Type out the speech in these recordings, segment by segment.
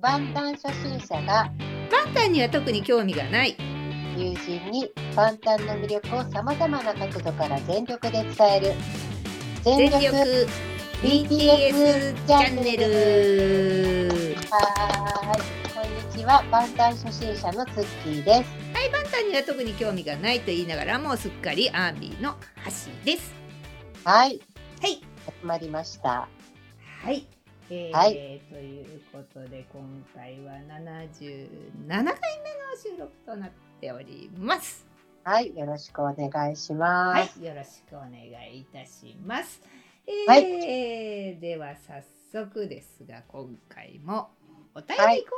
万端初心者がパンタンには特に興味がない。友人に万端の魅力をさまざまな角度から全力で伝える。全力 BTS チャンネル。はーい。こんにちは。万端初心者のツッキーです。はいパンタンには特に興味がないと言いながらもうすっかりアーミーの橋です。はい。はい。始まりました。はいえーはい。ということで今回は77回目の収録となっております。はい。よろしくお願いしまはすい。よろしくお願いいたします、えーはでは早速ですが今回もお便りコーナーはいか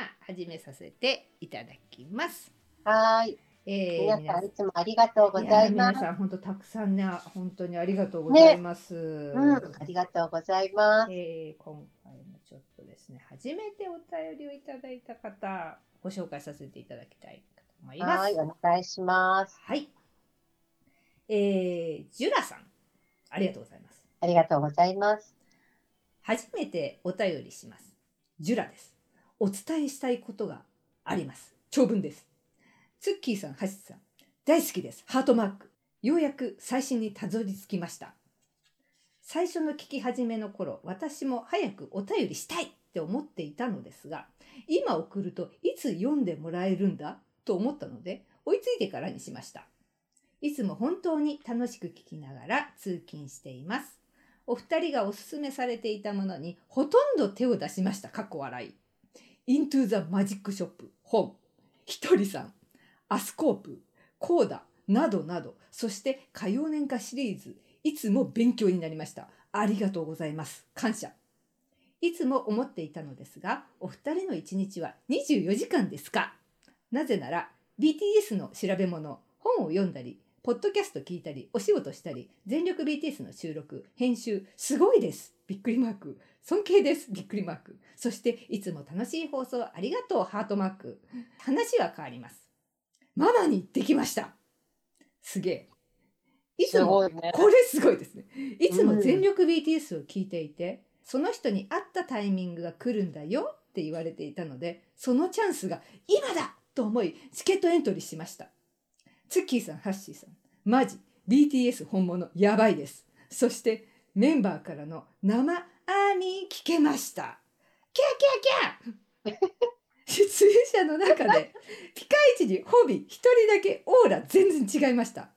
ら始めさせていただきます、はーいえー皆皆さん。いつもありがとうございます。や皆さん本当たくさんね本当にありがとうございます、うん、ありがとうございます。えー今回もちょっとですね初めてお便りをいただいた方ご紹介させていただきたいと思います。はいお願いします。はい。えー、ジュラさんありがとうございます。ありがとうございます。初めてお便りします。ジュラです。お伝えしたいことがあります。長文ですツッキーさんハシさん。大好きです。ハートマーク。ようやく最新にたどり着きました。最初の聞き始めの頃私も早くお便りしたいって思っていたのですが今送るといつ読んでもらえるんだ？と思ったので追いついてからにしました。いつも本当に楽しく聞きながら通勤しています。お二人がおすすめされていたものにほとんど手を出しました。かっこ笑い。Into the Magic Shop 本、ひとりさん、アスコープ、コーダなどなど、そして歌謡年歌シリーズ、いつも勉強になりました。ありがとうございます。感謝。いつも思っていたのですが、お二人の一日は24時間ですかなぜなら、BTS の調べ物、本を読んだり、ポッドキャスト聞いたり、お仕事したり、全力 BTS の収録、編集、すごいですびっくりマーク。尊敬ですびっくりマーク。そして、いつも楽しい放送ありがとうハートマーク。話は変わります。ママにできましたすげえ。いつも、ねこれすごいですね。いつも全力 BTS を聞いていて、その人に合ったタイミングが来るんだよって言われていたので、そのチャンスが今だと思い、チケットエントリーしました。ツッキーさん、ハッシーさん、マジ、BTS 本物、やばいです。そして、メンバーからの生アーミー聞けました。キャーキャーキャー 出演者の中で、ピカイチにホビ一人だけオーラ全然違いました。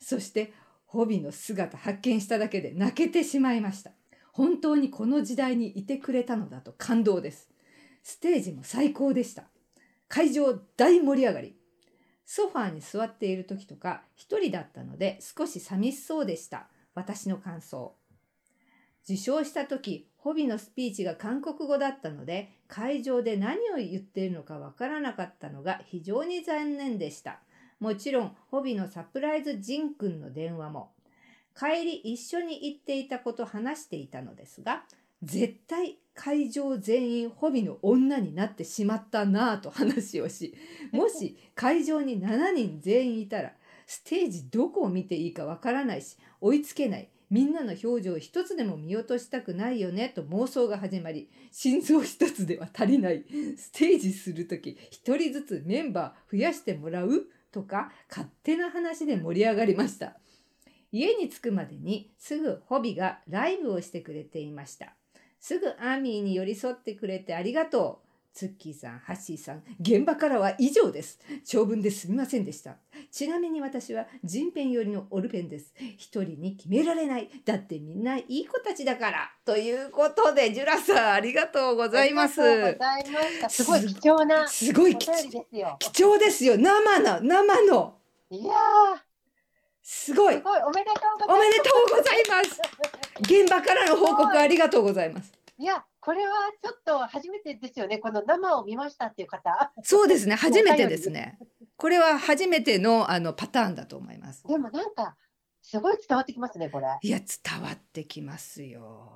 そして、ホビーの姿発見しただけで泣けてしまいました。本当にこの時代にいてくれたのだと感動です。ステージも最高でした。会場大盛り上がり。ソファーに座っている時とか一人だったので少し寂しそうでした。私の感想。受賞した時、ホビのスピーチが韓国語だったので会場で何を言っているのかわからなかったのが非常に残念でした。もちろん、ホビのサプライズジンくんの電話も。帰り一緒に行っていたこと話していたのですが、絶対会場全員ホビの女になってしまったなぁと話をし、もし会場に7人全員いたら、ステージどこを見ていいかわからないし、追いつけない。みんなの表情を一つでも見落としたくないよねと妄想が始まり、心臓一つでは足りない。ステージするとき一人ずつメンバー増やしてもらうとか勝手な話で盛り上がりました。家に着くまでにすぐホビがライブをしてくれていました。すぐアーミーに寄り添ってくれてありがとう。ツッキーさん、ハッシーさん、現場からは以上です。長文ですみませんでした。ちなみに私は人ペン寄りのオルペンです。一人に決められない。だってみんないい子たちだから。ということで、ジュラさん、ありがとうございます。ありがとうございましたすごい貴重なすごいお貴便りですよ貴重ですよ。生の、生の。いやすごい。ーすごいおめでとうございますおめでとうございます。現場からの報告ありがとうございます。いやこれはちょっと初めてですよねこの生を見ましたっていう方そうですね。初めてですね。これは初めてのあのパターンだと思います。でもなんかすごい伝わってきますねこれいや、伝わってきますよ。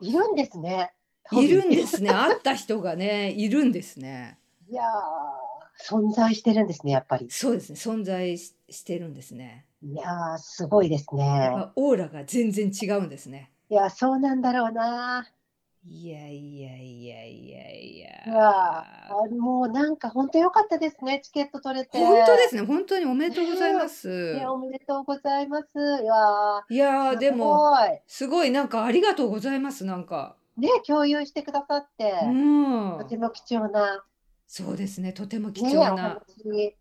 いるんですねいるんですね。会った人がね、いるんですね。いやー存在してるんですねやっぱりそうですね。存在ししてるんですね。いやーすごいですねぱオーラが全然違うんですね。いやそうなんだろうないやいやいやいやいや。うわあもうなんか本当良かったですね、チケット取れて。本当ですね。本当におめでとうございます。ね、おめでとうございます。いやいやでもすごいなんかありがとうございますなんか。ね、共有してくださって、うんと。ても貴重な、そうですね。とても貴重な。話。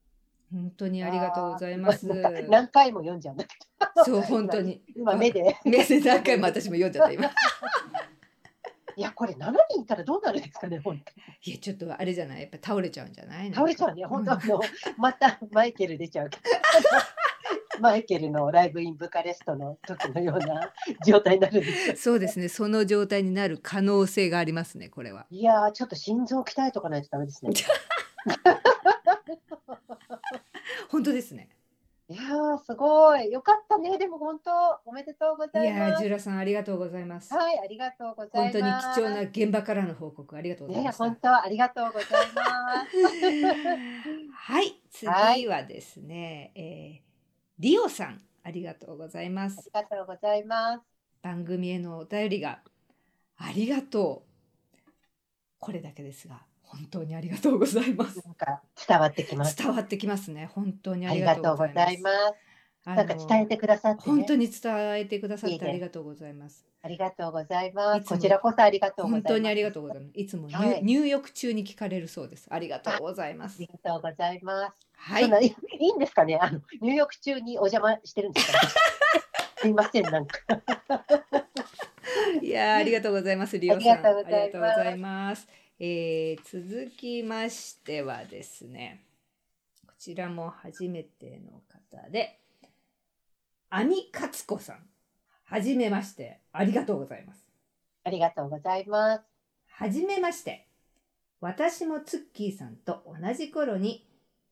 本当にありがとうございます。何回も読んじゃうんだけそう本当に。ど、今目で。メッセージ何回も私も読んじゃった今。いや、これ7人いたらどうなるんですかね、本当いやちょっとあれじゃない？やっぱ倒れちゃうんじゃない？倒れちゃうね、本当あうんの、またマイケル出ちゃう。マイケルのライブインブカレストの時のような状態になるんですよ。そうですね。その状態になる可能性がありますね。これは。いやー、ちょっと心臓鍛えとかないとダメですね。本当ですね。いやー、すごい。よかったね。でも本当、おめでとうごいざいますやージ。ュラさんありがとうございます。はい、ありがとうござ本当にいます。貴重な現場からの報告ありがとうございね、ました。本当、ありがとうございます。はい、次はですね、えーリオさん、ありがとうございまあすり。がとうございます。番組へのお便りがありがとう。これだけですが、本当にありがとうございます。なんか伝わってきます。伝わってきますね。本当にあありりががとうございます。なんか伝えてくださって、ね、本当に伝えてくださっいいねてありがとうございます。ありがとうございます。こちらこそありがとうございます。本当にありがとうございます。いつも入,、はい入浴中に聞かれるそうです。ありがとうございますあり。がとうございます。はい。いいいんですかね？あの入浴中にお邪魔してるんですか、すいません、なんか。いやーありがとうございます。リオさん。ありがとうございますえー続きましてはですね、こちらも初めての方で、アニカツコさん。はじめまして。ありがとうございます。ありがとうございます。はじめまして。私もツッキーさんと同じ頃に、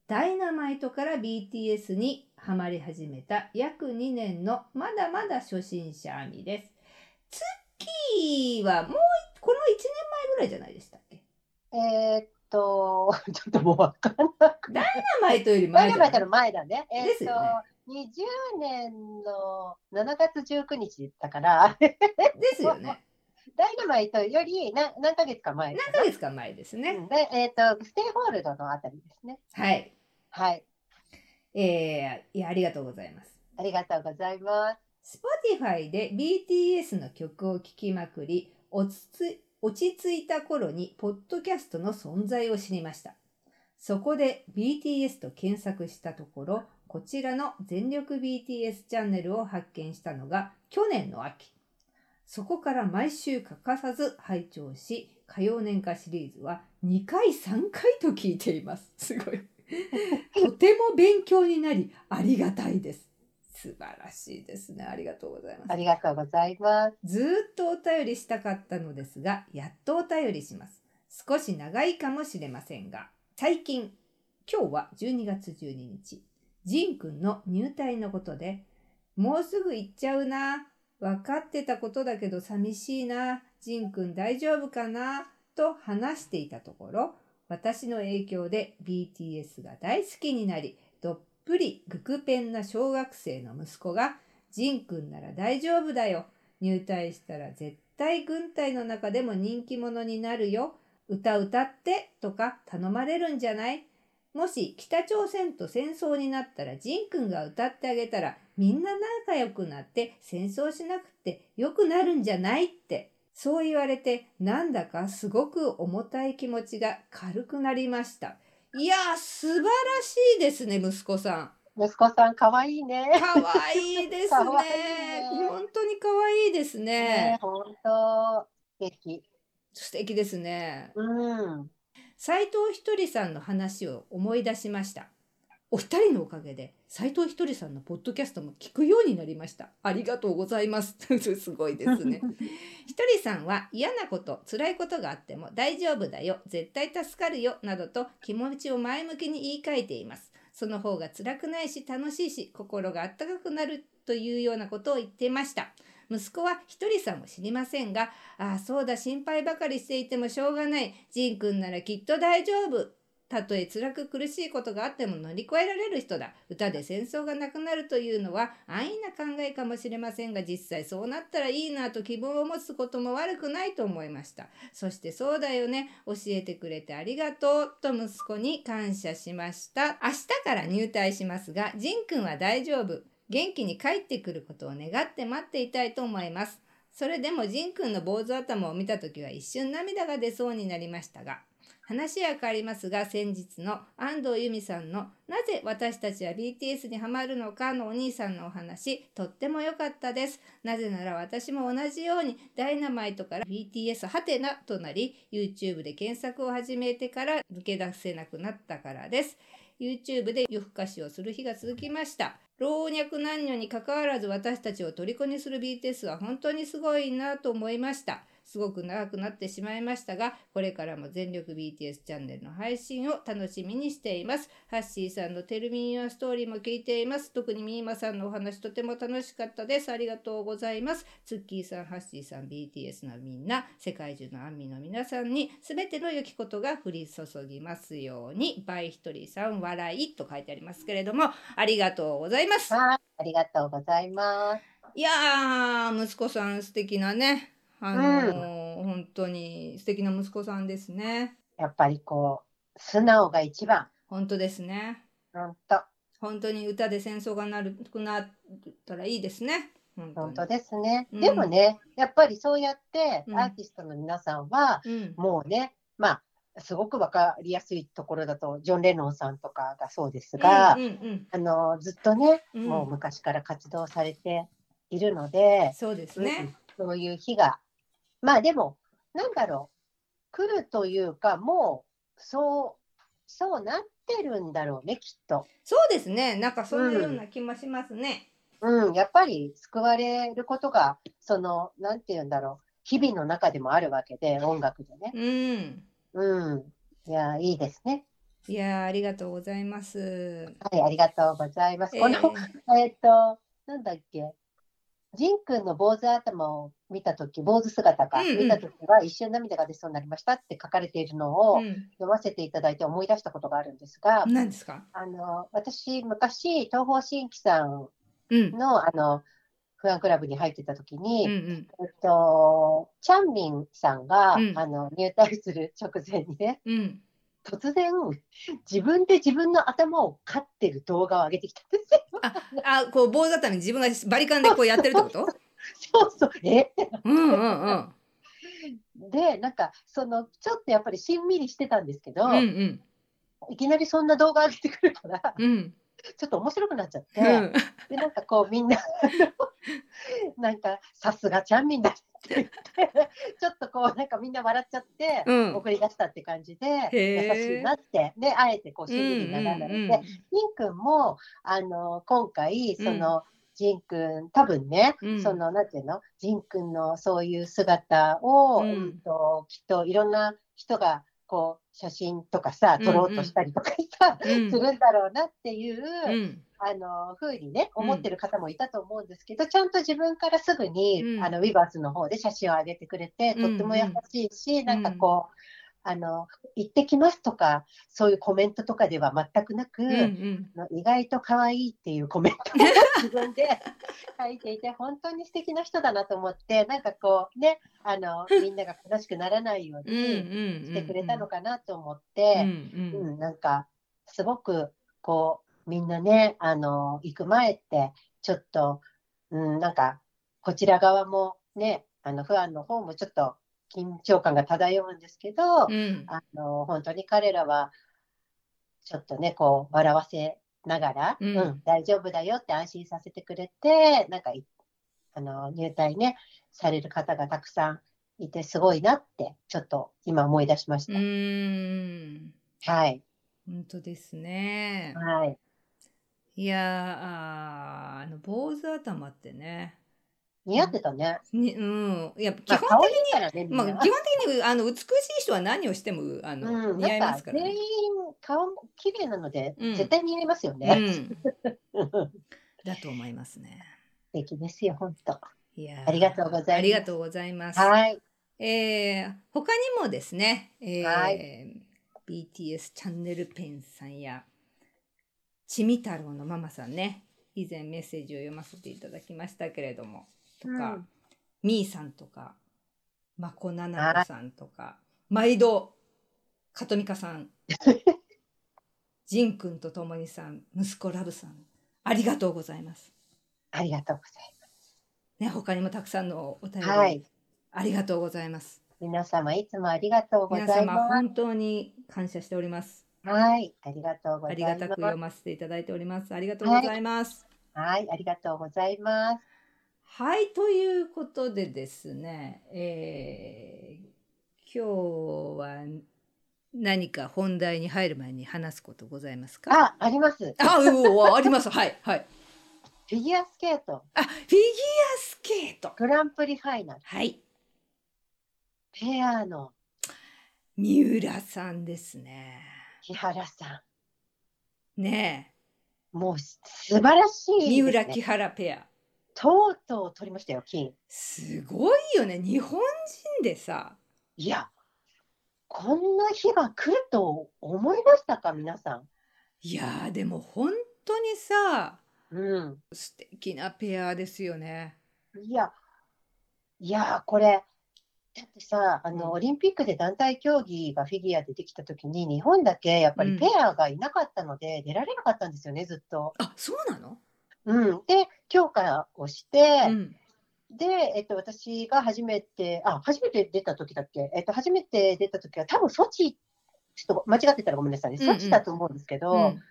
ダイナマイトから BTS にハマり始めた約2年のまだまだ初心者アミです。ツッキーはもうこの1年前ぐらいじゃないでしたえー、っと、ちょっともうわかんない。ダイナマイトより前前じゃないの前だね。えー、っと、ね20年の7月19日だから、ですよね。ダイナマイトより何何ヶ月か前何ヶ月か前ですね。うんで、えーっと、ステイホールドのあたりですね。はい。はい。えー、いや、ありがとうございます。ありがとうございます。Spotify で BTS の曲を聴きまくり落ち着落ち着いた頃にポッドキャストの存在を知りました。そこで BTS と検索したところこちらの全力 BTS チャンネルを発見したのが去年の秋。そこから毎週欠かさず拝聴し火曜年歌シリーズは2回3回と聞いています。すごい。とても勉強になりありがたいです。素晴らしいですね。ありがとうございます。ありがとうございます。ずーっとお便りしたかったのですが、やっとお便りします。少し長いかもしれませんが、最近、今日は12月12日、ジンくんの入隊のことで、もうすぐ行っちゃうな。分かってたことだけど寂しいな。ジンくん大丈夫かなと話していたところ、私の影響で BTS が大好きになり、ぷりグクペンな小学生の息子が、ジンくんなら大丈夫だよ。入隊したら絶対軍隊の中でも人気者になるよ。歌歌ってとか頼まれるんじゃない？もし北朝鮮と戦争になったらジンくんが歌ってあげたらみんな仲良くなって戦争しなくて良くなるんじゃないって。そう言われてなんだかすごく重たい気持ちが軽くなりました。いやー素晴らしいですね息子さん。息子さん、かわいいね。可愛いです可愛ね。いね本当に可愛いですねね。本当、素敵。素敵ですね。うん。斉藤ひとりさんの話を思い出しました。お二人のおかげで斉藤ひとりさんのポッドキャストも聞くようになりました。ありがとうございます。すごいですね。ひとりさんは嫌なこと、辛いことがあっても大丈夫だよ、絶対助かるよ、などと気持ちを前向きに言い換えています。その方が辛くないし楽しいし、心があったかくなるというようなことを言っていました。息子はひとりさんも知りませんが、ああ、そうだ、心配ばかりしていてもしょうがない。ジンくんならきっと大丈夫。たとえ辛く苦しいことがあっても乗り越えられる人だ。歌で戦争がなくなるというのは安易な考えかもしれませんが実際そうなったらいいなと希望を持つことも悪くないと思いました。そしてそうだよね教えてくれてありがとうと息子に感謝しました。明日から入隊しますがジンくんは大丈夫。元気に帰ってくることを願って待っていたいと思います。それでもジンくんの坊主頭を見た時は一瞬涙が出そうになりましたが話は変わりますが先日の安藤由美さんの「なぜ私たちは BTS にハマるのか」のお兄さんのお話とっても良かったですなぜなら私も同じようにダイナマイトから BTS ハテナとなり YouTube で検索を始めてから抜け出せなくなったからです。YouTube で夜更かしをする日が続きました。老若男女にかかわらず私たちを虜にする BTS は本当にすごいなと思いました。すごく長くなってしまいましたが、これからも全力 BTS チャンネルの配信を楽しみにしています。ハッシーさんのテルミンユアストーリーも聞いています。特にミーマさんのお話とても楽しかったです。ありがとうございます。ツッキーさん、ハッシーさん、BTS のみんな、世界中のアンミの皆さんに全ての良きことが降り注ぎますように、バイヒトリーさん、笑いと書いてありますけれども、ありがとうございます。はい、ありがとうございます。いやー、息子さん素敵なね。あのー本当に素敵な息子さんですね。やっぱりこう、素直が一番。本当ですね。本当。本当に歌で戦争がなるくなったらいいですね。本当に本当ですね。うんでもね、やっぱりそうやってうんアーティストの皆さんは、うん。もうね、まあ、すごくわかりやすいところだと、ジョン・レノンさんとかがそうですが、うんうんうんあのずっとね、うんもう昔から活動されているので、そうですうんね。そういう日が、まあでも、なんだろう、来るというか、もう、そう、そうなってるんだろうね、きっと。そうですね。なんかそんなような気もしますね。うん、やっぱり救われることが、その、なんて言うんだろう、日々の中でもあるわけで、音楽でね。うん。うん。いや、いいですね。いやーありがとうございます。はい、ありがとうございます。この、えっ、と、なんだっけ、ジン君の坊主頭を見たとき、坊主姿か、見たときは一瞬涙が出そうになりましたって書かれているのをうん。読ませていただいて思い出したことがあるんですが、何ですか？あの、私、昔、東方神起さんうん。の、あの、ファンクラブに入ってたときに、うんうん。えっと、チャンミンさんが、うんあの入隊する直前にね、うん。突然、自分で自分の頭を刈ってる動画を上げてきたんですよ。あ、こう坊主頭に自分がバリカンでこうやってるってこと？そうそう、え？うんうんうん。で、なんか、その、ちょっとやっぱりしんみりしてたんですけど、うんうん。いきなりそんな動画上げてくるから、うん。ちょっと面白くなっちゃって、うん。で、なんかこう、みんな、なんか、さすがチャンミンだって。言って、ちょっとこう、なんかみんな笑っちゃって、うん。送り出したって感じで、優しいなって、で、あえてこう、しんみりながらで、うんうんくんも、あの、今回、その、ジンくん、多分ね、うん。その、なんていうの、ジンくんのそういう姿を、うん。うんときっといろんな人が、こう、写真とかさ、撮ろうとしたりとかさ、うん。するんだろうなっていう、うん。あの、ふうにね、うん思ってる方もいたと思うんですけど、ちゃんと自分からすぐに、うん。あの、ウィバースの方で写真を上げてくれて、とっても優しいし、なんかこう、あの、行ってきますとか、そういうコメントとかでは全くなく、うんうん。意外と可愛いっていうコメントを 自分で書いていて、本当に素敵な人だなと思って、なんかこうね、あの、みんなが悲しくならないようにうん。してくれたのかなと思っうて、んううん。ん、なんか、すごく、こう、みんなね、あの、行く前って、ちょっと、うん、なんか、こちら側もね、あの、ファンの方もちょっと緊張感が漂うんですけど、うん。あの、本当に彼らは、ちょっとね、こう、笑わせながら、うんうん、大丈夫だよって安心させてくれて、なんかい、あの、入隊ね、される方がたくさんいて、すごいなって、ちょっと今思い出しましうた。はい。本当ですね。はい。いやあの坊主頭ってね。似合ってたね。にうん。いや基まあ、本可愛いからね。まあ基本的にあの美しい人は何をしてもあの、うん、似合いますからね全員。顔も綺麗なので、うん絶対似合いますようね。ん。素 だと思いますね。敵ですよ、本当。いやーありがとうございますありがとうございます。はい。えー他にもですね、えーはい BTS チャンネルペンさんや、ちみ太郎のママさんね、以前メッセージを読ませていただきましたけれども、とか、うんみーさんとか、まこななこさんとか、毎度、かとみかさん、じんくんとともにさん、息子ラブさん、ありがとうございます。ありがとうございね、他にもたくさんのお便り、ます。はい。ありがとうございます。皆様いつもありがとうござ皆様いま本当に感謝しております。す。はい。ありがとうございます。ありがたく読ませていただいております。ありがとうございます。はい。ありがとうございます。はい、ということでですね、えー今日は何か本題に入る前に話すことございますか？あ、あります。あ、うわあります。はい、はい。フィギュアスケートあ、フィギュアスケート。グランプリファイナルはい。ペアの三浦さんですね。木原さねん。もう素晴らしえ。いね。三浦木原ペア。とうとう取りましたよ、金。すごいよね。日本人でさ。いや、こんな日が来ると思いましたか、皆さん。いやーでも本当にさ、うん。素敵なペアですよね。いや、いや、これ、だってさ、あの、うんオリンピックで団体競技がフィギュアでできたときに、日本だけやっぱうんりペアがいなかったので、出られなかったんですよね、ずっと。あ、そうなの？うん。で、強化をして、うん。で、えっと、私が初めて、あ、初めて出た時だっけ？えっと、初めて出た時は、多分ソチ、ちょっと間違ってたらごめんなさいね。うんうんソチだと思うんですけど、うん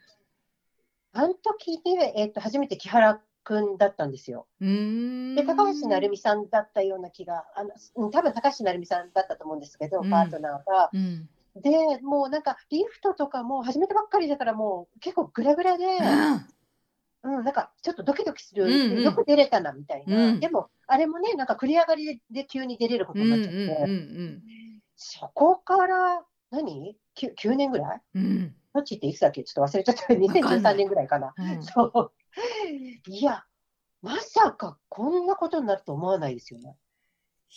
あの時で、えっと、初めて木原くんだったんですよ。で、高橋成美さんだったような気が、あの、うん多分高橋成美さんだったと思うんですけど、うんパートナーが。うん。で、もうなんか、リフトとかも始めたばっかりだから、もう結構グラグラで、うんうん、なんかちょっとドキドキする、うんうん。よく出れたなみたいな、うん。でも、あれもね、なんか繰り上がりで急に出れることうんうんになっちゃって、うんそこから何？9, 9年ぐらい？うん。うんどっちっていつだっけ？ちょっと忘れちゃった。2013年ぐらいかな。うん。そう。いや、まさかこんなことになると思わないですよね。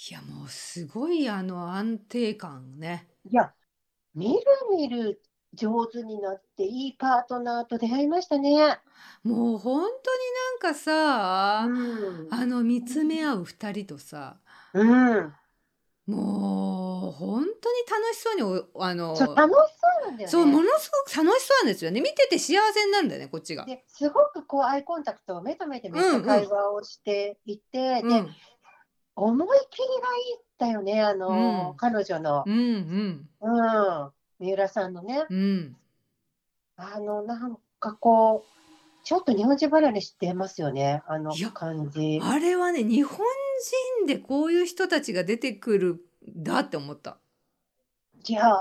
いやもうすごいあの安定感ね。いや、みるみる上手になって、いいパートナーと出会いましたね。もう本当になんかさ、うん。あの見つめ合う二人とさ、うん。もう本当に楽しそうにおあの楽しそうなんだよね。そうものすごく楽しそうなんですよね。見てて幸せになるんだよねこっちが。ですごくこうアイコンタクトを目と目でめっちゃ会話をしていて、でうん思い切りがいいんだよねあの、うん彼女の、うんうんうん、三浦さんのね。うん。あのなんかこうちょっと日本人離れしてますよね。あの感じ。あれはね日本人でこういう人たちが出てくるんだって思った。いやー。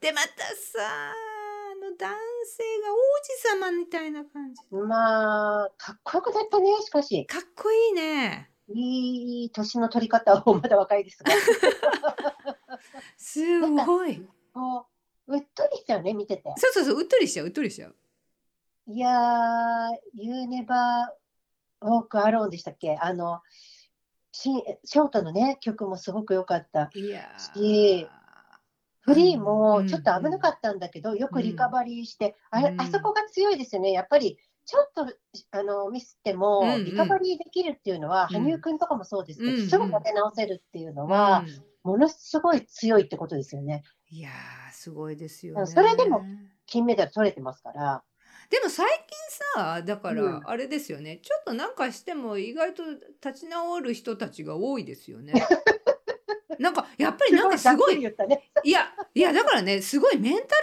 でまたさあの男性が王子様みたいな感じ。まあかっこよくなったねしかし。かっこいいね。いい年の取り方をまだ若いですが。すごい。こううっとりしちゃうね見てて。そうそうそううっとりしちゃううっとりしちゃう。いやー、You Never Walk Alone でしたっけ？あの、しショートのね、曲もすごく良かった。いやしフリーもうんちょっと危なかったんだけど、よくリカバリーして、うん。あそこが強いですよね。やっぱり、ちょっとあのミスってもうんうん。リカバリーできるっていうのは、うん羽生くんとかもそうですけど、うんうん。すぐ立て直せるっていうのうん。は、ものすごい強いってことですよね。いやーすごいですよねそれでも金メダル取れてますから。でも最近さだからうんあれですよね、ちょっとなんかしても意外と立ち直る人たちが多いですよね なんかやっぱりなんかすごいね。いやいやだからねすごいメンタルト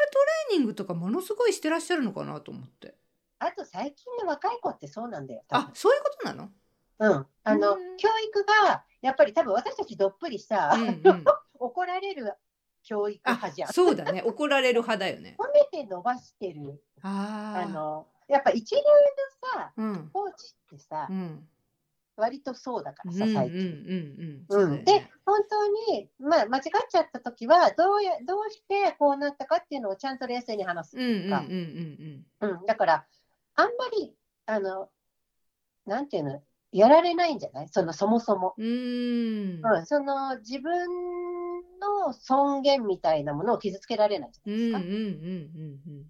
レーニングとかものすごいしてらっしゃるのかなと思ってあと最近の若い子ってそうなんだよ。あそういうことなの？うん、あの、うん教育がやっぱり多分私たちどっぷりさ、うんうん。怒られる教育あ派じゃん。そうだね。怒られる派だよね。褒めて伸ばしてる。あのやっぱ一流のさうん。コーチってさ、うん。割とそうだからさ最近。で本当に、まあ、間違っちゃった時はどうやどうしてこうなったかっていうのをちゃんと冷静に話すか。うん、だからあんまりあのなんていうのやられないんじゃない？そのそもそも。うーんうん、その自分の尊厳みたいなものを傷つけられないじゃうないですか。んうんうん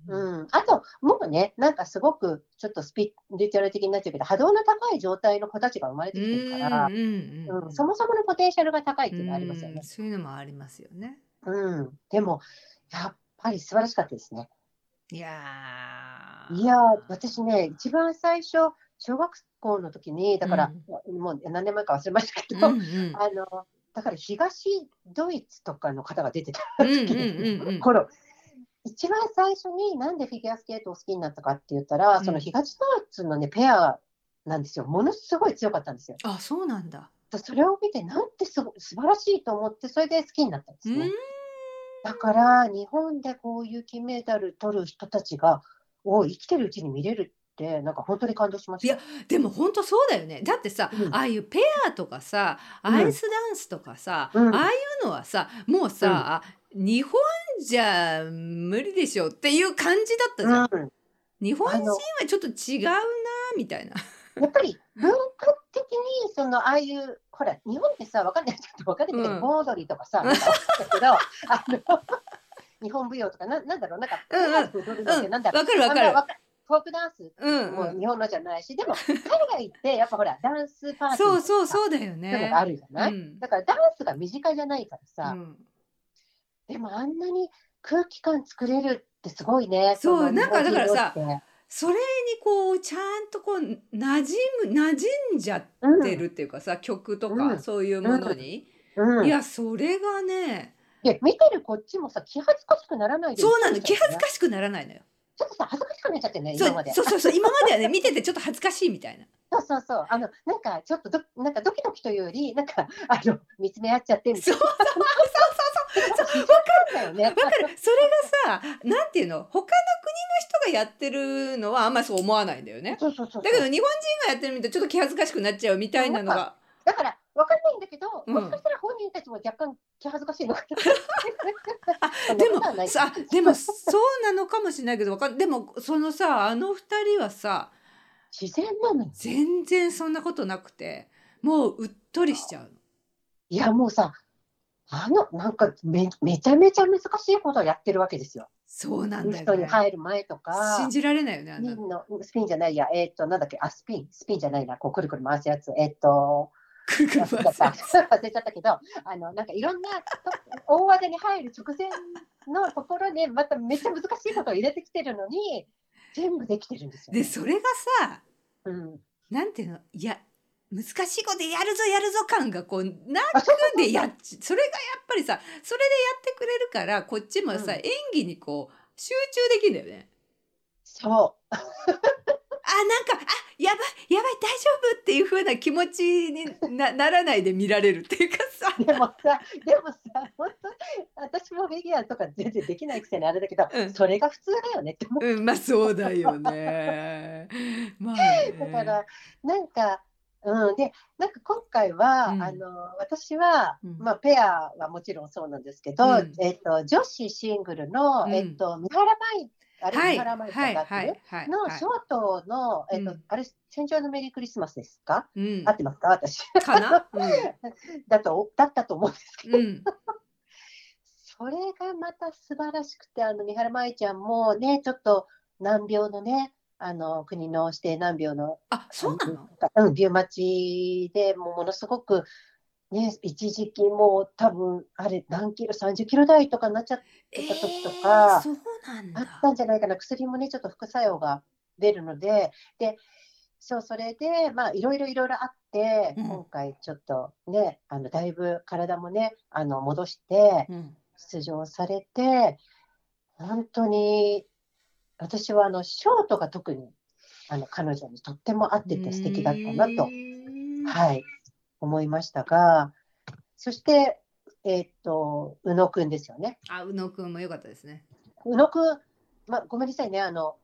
うんうんうん、あと、もうね、なんかすごくちょっとスピリチュアル的になっちゃうけど、波動の高い状態の子たちが生まれてきてるから、うんうんそもそものポテンシャルが高いっていうのはありますよねうん。そういうのもありますよね。うん、でも、やっぱり素晴らしかったですね。いやーいやー、私ね、一番最初、小学校の時に、だから、もう何年前か忘れましたけど、うんうん あの、だから東ドイツとかの方が出てたうんうん時うんうん頃、一番最初になんでフィギュアスケートを好きになったかって言ったら、うんその東ドイツのね、ペアなんですよ。ものすごい強かったんですよ。あそうなんだ。それを見て、なんてすご素晴らしいと思って、それで好きになったんですね。うんだから、日本でこういう金メダル取る人たちが、を生きてるうちに見れるって、なんか本当に感動しました。いやでも本当そうだよね。だってさ、うん。ああいうペアとかさうん。アイスダンスとかさ、うん。ああいうのはさもうさ、日本じゃ無理でしょっていう感じだったじゃん。うん、日本人はちょっと違うなみたいな。やっぱり文化的に、そのああいう、ほら、日本ってさ、わかんない、ちょっとわかんないけど、うん。盆踊りとかさ、なんかあったけど、あの、日本舞踊とか、ななんだろう、なんか、うんうん。踊るのってなんだろう、わかるわかる。あんまわフォークダンスうんう日本のじゃないし、でも、海外って、やっぱほら、ダンスパーティーそうそうう。そうだよそういうねのが。あるじゃない、うんだからダンスが身近じゃないからさ、うんでもあんなに空気感作れるってすごいね。のそうなんかだからさ日本人それにこうちゃんとこう馴染む馴染んじゃってるっていうかさ、曲とかうんそういうものに、うん。うん、いやそれがねで見てるこっちもさ、気恥ずかしくならないでそうなの気恥ずしかしくならないのよ。ちょっとさ、恥ずかしくなっちゃってね、そう今まで。そうそうそう今まではね見ててちょっと恥ずかしいみたいな。そうそうそう。あの、なんか、ちょっとど、なんかドキドキというより、なんか、あの、見つめ合っちゃってみたいそうな。そうそうそうわかるんだよね。わかるそれがさなんていうの？他の国の人がやってるのはあんまりそう思わないんだよね。そうそうそうそう。だけど日本人がやってるみたいちょっと気恥ずかしくなっちゃうみたいなのが。だから、わかんないんだけど、うんもしかしたら本人たちも若干気恥ずかしいのか でもさでもそうなのかもしれないけどわかんでもそのさあの二人はさ自然なのよ。全然そんなことなくてもううっとりしちゃうの。いや、もうさ、あの、なんかめ、めちゃめちゃ難しいことをやってるわけですよ。そうなんだよね。に入る前とか信、じられないよねあス。ピンの、スピンじゃないや、えーっと、なんだっけ、あ、スピン、スピンじゃないな、こう、くるくる回すやつ、えーっと、忘れちゃった。ちゃったけど、あの、なんかいろんなと大技に入る直前のところで、まためっちゃ難しいことを入れてきてるのに、全部できてるんですよ、ね。でそれがさうん。なんていうの？いや難しいことやるぞやるぞ感がこうなあ、そうそうくでやっちそれがやっぱりさそれでやってくれるからこっちもさ、うん演技にこう集中できるんだよね。そう。あなんかあやばいやばい大丈夫っていう風な気持ちにな ならないで見られるっていうかさ。でもさ、でもさ、本当私もフィギュアとか全然できないくせにあれだけど、うん。それが普通だよねって思う。うんまあそうだよね。まあね。だから、なんか、うん、で、なんか今回は、うん。あの、私は、うん。まあ、ペアはもちろんそうなんですけど、うん。えっと、女子シングルの、うん。えっと、三原舞、あれ、はい三原舞ちゃはいんがって？る、はいはいはいのショートの、えっと、うん。あれ、戦場のメリークリスマスですか、うん。合ってますか？私。かな、だと、だったと思うんですけど、それがまた素晴らしくて、あの、三原舞ちゃんもね、ちょっと難病のね、あの、国の指定難病のあそうなの？うん、ビューマチでもうものすごく、ね、一時期もう多分あれ何キロ30キロ台とかになっちゃっえた時とかあったんじゃないかな。薬もねちょっと副作用が出るのででそうそれでまあいろいろいろいろあって、うん。今回ちょっとねあのだいぶ体もねあの戻してうん。出場されて本当に私はあのショートが特にあの彼女にとっても合ってて素敵だったなと。はい、思いましたが、そして、えーっと、宇野くんですよね。あ宇野くんも良かったですね。宇野くん、ま、ごめんなさいね、あの、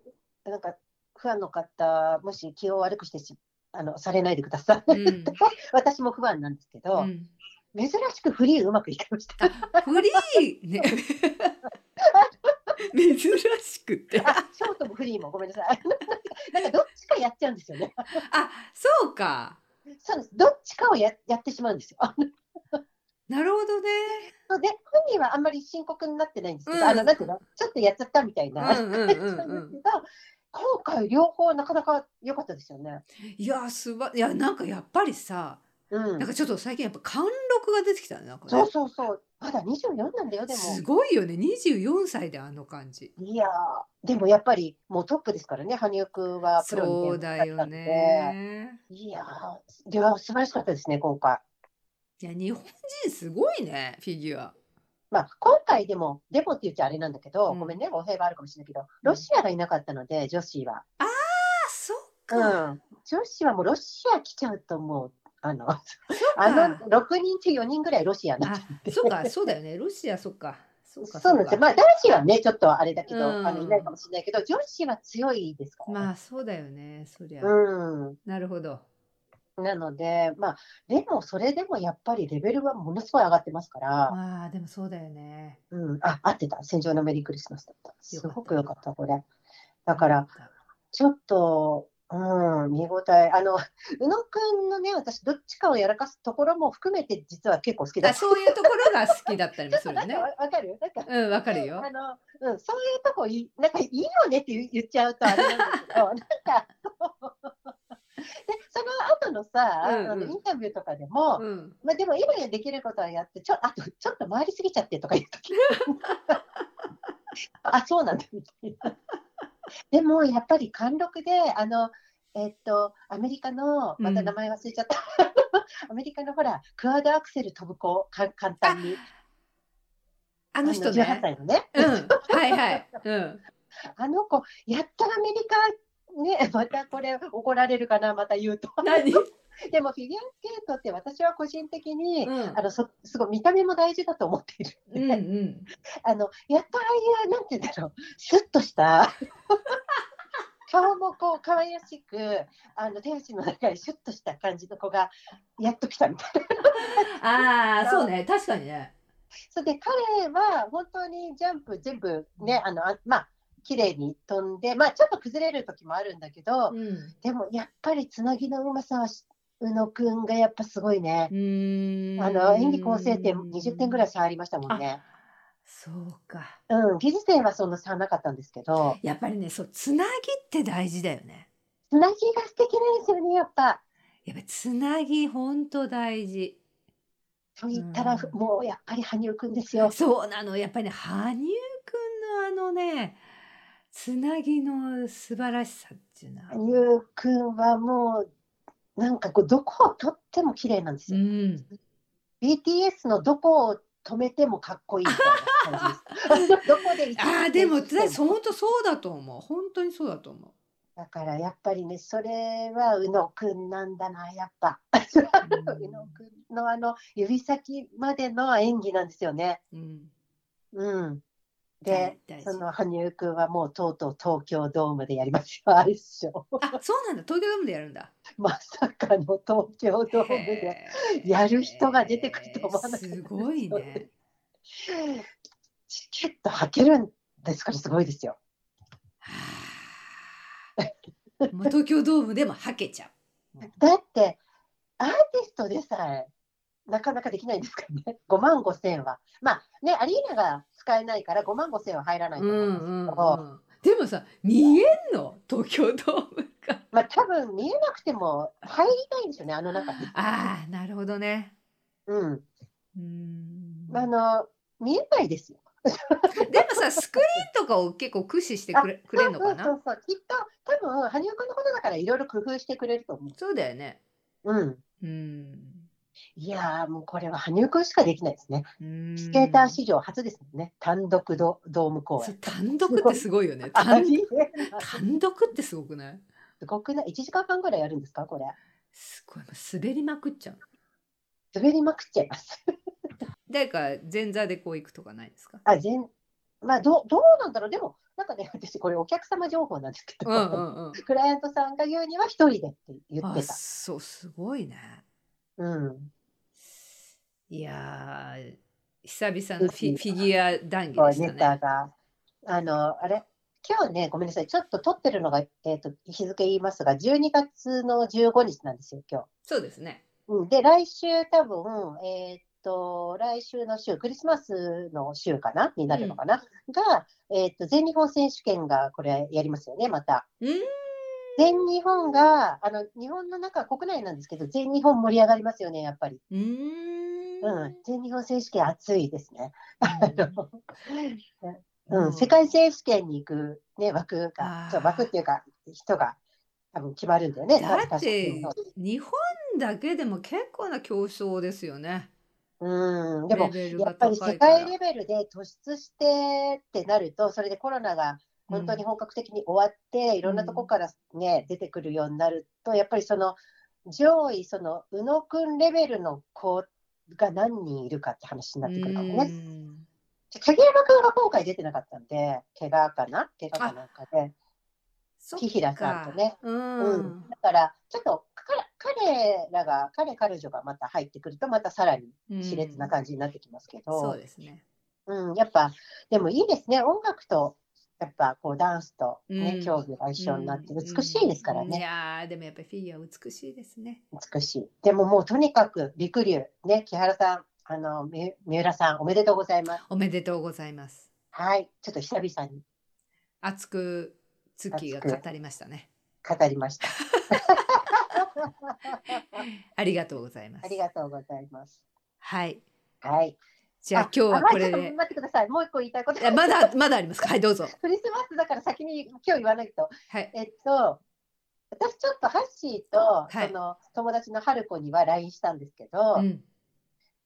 なんか、ファンの方、もし気を悪くしてしあのされないでください。うん 私も不安なんですけど、うん珍しくフリーうまくいきました。フリーね 珍しくてあショートもフリーもごめんなさい。なんかどっちかやっちゃうんですよね。あそうかそうです。どっちかをややってしまうんですよ。なるほどね。で本人はあんまり深刻になってないんですけど、うんあのなんていうの？ちょっとやっちゃったみたいな 感じなんですけど、今回両方なかなか良かったですよね。いやすばいやなんかやっぱりさ、うんなんかちょっと最近やっぱ貫禄が出てきたねなんかねそうそうそう。まだ24なんだよ、でも。すごいよね24歳であの感じ。いやー、でもやっぱりもうトップですからね、羽生くんはプロにそうだよね。いやー、いや素晴らしかったですね、今回。いや日本人すごいねフィギュア。まあ、今回でも、でもって言っちゃあれなんだけど、うんごめんね、語弊があるかもしれないけど、ロシアがいなかったので、女子は。あそっうか。ん。女子はもうロシア来ちゃうともう、あの、あのか。6人中4人ぐらいロシアになっあちゃって。そうかそうだよねロシアそっか。そうかそうなんですよ。まあ、男子はね、ちょっとあれだけど、うんあのいないかもしれないけど、女子は強いですから、まあそうだよねそりゃ。うん。なるほど。なので、まあ、でもそれでもやっぱりレベルはものすごい上がってますから、まあでもそうだよね。うん、あ、合ってた。戦場のメリークリスマスだった。すごく良かった、これ。だから、ちょっと、うん、見応え、あの、宇野くんのね、私、どっちかをやらかすところも含めて、実は結構好きだあった。そういうところが好きだったりもするね。わわかる？なんか、うんわかるよあ。の、うん、そういうとこいい、なんかいいよねって言言っちゃうとあれなんですけど、なんか、で、その後のさ、うんうんあのインタビューとかでも、うん。まあ、でも今できることはやって、ちょあとちょっと回りすぎちゃってとか言うときあ、そうなんだみたいな。でもやっぱり貫禄で、あの、えっと、アメリカの、また名前忘れちゃった、アメリカのほら、クアードアクセル飛ぶ子、か簡単に、あの人18ね。歳のね、うん。はいはい。うん。あの子、やっとアメリカ、ね、またこれ怒られるかな、また言うと。何？でもフィギュアスケートって私は個人的に、うんあのそすごい見た目も大事だと思っているうんで、うん。あのやっとああいうなんて言うんだろうシュッとした 顔もこう可愛らしくあの手足の長いシュッとした感じの子がやっと来たみたいな。ああそうね確かにね。それで彼は本当にジャンプ全部ねあのあまあ綺麗に飛んでまあちょっと崩れる時もあるんだけど、うん。でもやっぱりつなぎのうまさはし宇野くんがやっぱすごいね。あの演技構成点20点ぐらい差ありましたもんね。そうか。うん、技術点はそんな差なかったんですけど、やっぱりねそうつなぎって大事だよね。つなぎが素敵なんですよね、やっぱ。やっぱりつなぎ本当大事。と言ったら、うんもうやっぱり羽生くんですよ。そうなのやっぱりね羽生くんのあのねつなぎの素晴らしさっていうのは。羽生くんはもう、なんかこう、どこを取っても綺麗なんですうよ。ん。BTS のどこを止めてもかっこいいみたいな感じです。どこで一ああでも本当そうだと思う本当にそうだと思う。だからやっぱりね、それは宇野くんなんだな、やっぱ。うん宇野くんのあの指先までの演技なんですよね。うん。うん。で、その羽生くんはもうとうとう東京ドームでやりますよ、アイスショー。あそうなんだ東京ドームでやるんだ。まさかの東京ドームで。やる人が出てくると思わなかったすごいね。チケット履けるんですからすごいですよ。はあもう東京ドームでもはけちゃう。だって、アーティストでさえ、なかなかできないんですからね。5万5千は。まあね、アリーナが使えないから5万5千は入らないとうん思うんですうんけど、うん。でもさ見えんの？東京ドームが。まあ多分見えなくても入りたいんですよね、あの中に。ああなるほどね。うん。うーんあの、見えないですよ。でもさスクリーンとかを結構駆使してくれ くれるのかそうなそうそう。きっと、多分、羽生くんのことだからいろいろ工夫してくれると思う。そうだよね。うん。うん。いやー、もうこれは羽生くんしかできないですね。うんスケーター史上初ですもんね。単独ドドーム公演。単独ってすごいよね。あ単単独ってすごくない？すごくない ?1 時間半ぐらいやるんですかこれ。すごい滑りまくっちゃう。滑りまくっちゃいます。誰か前座でこう行くとかないですか？あ、全、まあ、どうどうなんだろう。でも、なんかね、私、これお客様情報なんですけど、うんうんうん。クライアントさんが言うには一人でって言っあてた。そうすごいね。うん。いやー久々のフィフィギュア談義でしたね。タが。あの、あれ？今日ね、ごめんなさい。ちょっと撮ってるのが、えっ、と、日付言いますが、12月の15日なんですよ、今日。そうですね。うん、で、来週多分、えーっと、来週の週、クリスマスの週かな？になるのかな、が、えっと、全日本選手権がこれやりますよね、また。うん全日本が、あの、日本の中、国内なんですけど、全日本盛り上がりますよね、やっぱり。うーんうん、全日本選手権熱いですね。う うん。ん、世界選手権に行く、ね、枠あが、ー。そう枠っていうか、人が多分決まるんだよね。だってに日本だけでも結構な競争ですよね。うん、でも、やっぱり世界レベルで突出してってなると、それでコロナが本当に本格的に終わって、いろんなとこからね、出てくるようになると、やっぱりその上位、その宇野くんレベルの子が何人いるかって話になってくるかもね。うん影山くんが今回出てなかったんで、怪我かな？怪我かなんかで。紀平さんとねかううんん。だから、ちょっと彼彼らが、彼、彼女がまた入ってくると、またさらに熾烈な感じになってきますけど、そうですね。うん、やっぱ、でもいいですね、音楽と、やっぱこうダンスと、ねうん競技が一緒になって、うん美しいですからうんいね、やーでもやっぱりフィギュア美しいですね。美しい。でももうとにかく、りくりゅう、ね、木原さん、あのみ三浦さん、おめでとうございます。おめでとうございます。はい、ちょっと久々に熱く月が語りましたね。語りました。ありがとうございますあ。りがとうございます。はい。はい。じゃあ今日はこれで。待ってください。もう一個言いたいことまだまだありますか？はいどうぞ。クリスマスだから先に今日言わないと。はい。えっと、私ちょっとハッシーと、はいその友達の春子には LINE したんですけど、うん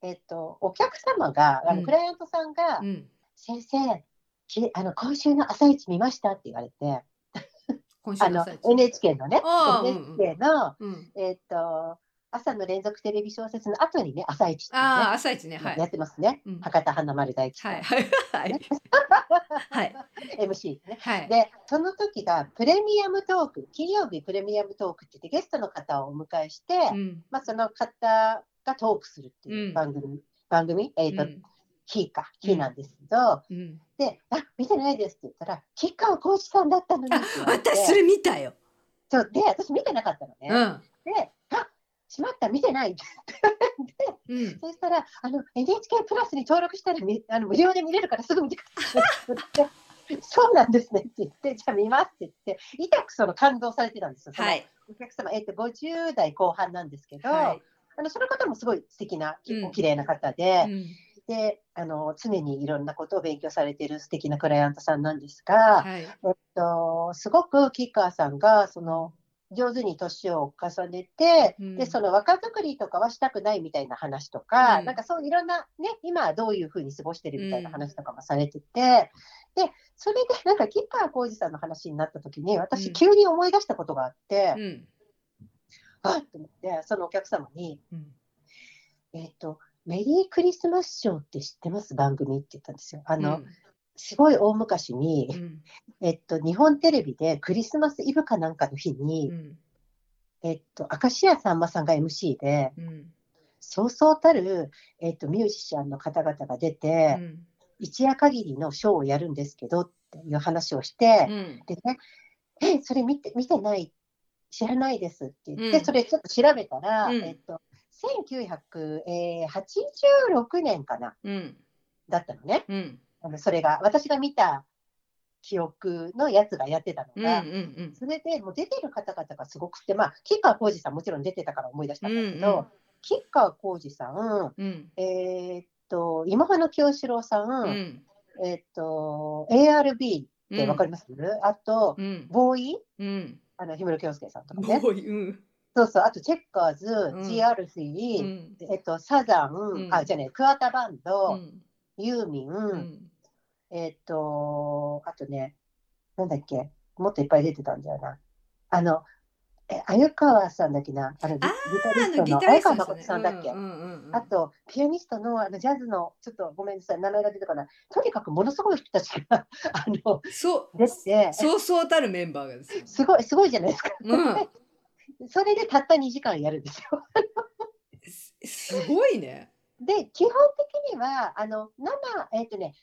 えっと、お客様が、あうんのクライアントさんが、うん。先生きあの、今週の朝一見ましたって言われて、あの今週の NHK のね、ああ NHK の、うん。えっと、朝の連続テレビ小説の後にね、朝一ねああ朝一ねはい。やってますね。うん博多華丸大吉はいはいはい。はい。MC ね。はい。で、その時がプレミアムトーク、金曜日プレミアムトークって言ってゲストの方をお迎えして、うん。まあ、その方がトークするっていう番組、番組、えっ、と、うんキーか、キーなんですけど、うん。で、あ、見てないですって言ったら、吉川浩司さんだったのに 私それ見たよ。そう、で、私見てなかったのね。うん。で、あ、しまった、見てないって言って、うん。そしたら、あの、NHK プラスに登録したらみあの無料で見れるからすぐ見てくださいって。そうなんですねって言って、じゃあ見ますって言って、痛くその感動されてたんですよ。はい。お客様、えっと、50代後半なんですけど、はい。あのその方もすごい素敵な、うんお綺麗な方で、うんであの、常にいろんなことを勉強されている素敵なクライアントさんなんですが、はい。えっと、すごく吉川さんがその上手に年を重ねて、うんでその若作りとかはしたくないみたいな話とか、うんなんかそういろんな、ね、今はどういうふうに過ごしてるみたいな話とかもされてて、でそれでなんか吉川浩司さんの話になった時にうん私急に思い出したことがあって、うん。あっと思ってそのお客様にうん。「えっ、とメリークリスマスショーって知ってます？番組?」って言ったんですよ。あの、すごい大昔に、うん。えっと、日本テレビでクリスマスイブかなんかの日に、うん。えっと、明石家さんまさんが MC で、うん。そうそうたる、えっと、ミュージシャンの方々が出て、うん。一夜限りのショーをやるんですけどっていう話をして、うん。でね、え、それ見て見てない、知らないですって言って、うんそれちょっと調べたら、うんえっと、1986年かな、うん。だったのね。うん。あのそれが、私が見た記憶のやつがやってたうん。のが、うん。それでもう出てる方々がすごくて、まあ、吉川晃司さんもちろん出てたから思い出したんだけど、うんうん吉川晃司さん、うん。えーっと、今花清志郎さん、うん。えーっと、ARB ってわかります、あと、うん。ボーイ、うん。あの、氷室京介さんとかね。ボーイ？うん。そうそう、あと、チェッカーズ、ん GRC、うん。えっと、サザン、うんあ、じゃあね、桑田バンうド、ん。ユーミン、うん。えっと、あとね、なんだっけ、もっといっぱい出てたんだよな。あの、え、鮎川さんだっけな、あの、ギタリストの鮎川誠さんだっけ、あと、ピアニストのあのジャズの、ちょっとごめんなさい、名前が出てこない。とにかくものすごい人たちが あのそう。出て、そうそうたるメンバーがですよ。すごい、すごいじゃないですか。うん。それでたった2時間やるんですよ。すすごいね。で、基本的には、あの、生、えっ、とね、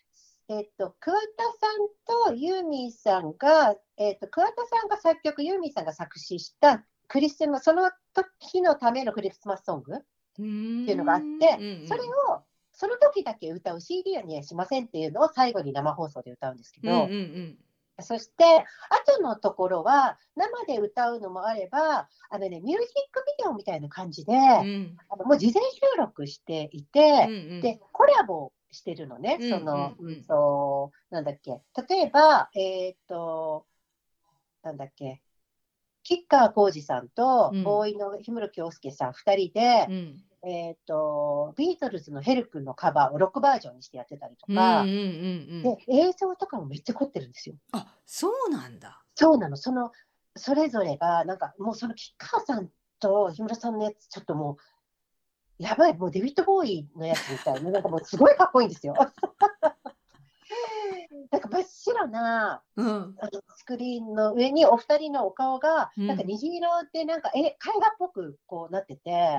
えっ、と、桑田さんとユーミンさんが、えっ、と、桑田さんが作曲、ユーミンさんが作詞したクリスマス、その時のためのクリスマスソングっていうのがあってそれをその時だけ歌う CD にはしませんっていうのを最後に生放送で歌うんですけど、うんうんうん。そして後のところは生で歌うのもあればあの、ね、ミュージックビデオみたいな感じで、うん。あのもう事前収録していて、うんうん。でコラボしてるのね、うんその、うんうん。うんとなんだっけ。例えばえっ、となんだっけ。吉川晃司さんとうん。ボーイの氷室京介さん2人で、うん。えっ、と、ビートルズのヘル君のカバーをロックバージョンにしてやってたりとうんか、で、映像とかもめっちゃ凝ってるんですよ。あそうなんだ。そうなの、その、それぞれが、なんかもうその吉川さんと日村さんのやつ、ちょっともう、やばい、もうデビッド・ボーイのやつみたいな、なんかもうすごいかっこいいんですよ。なんか真っ白なうん。あのスクリーンの上にお二人のお顔が、うん。なんか虹色でなんかえ絵画っぽくこうなってて、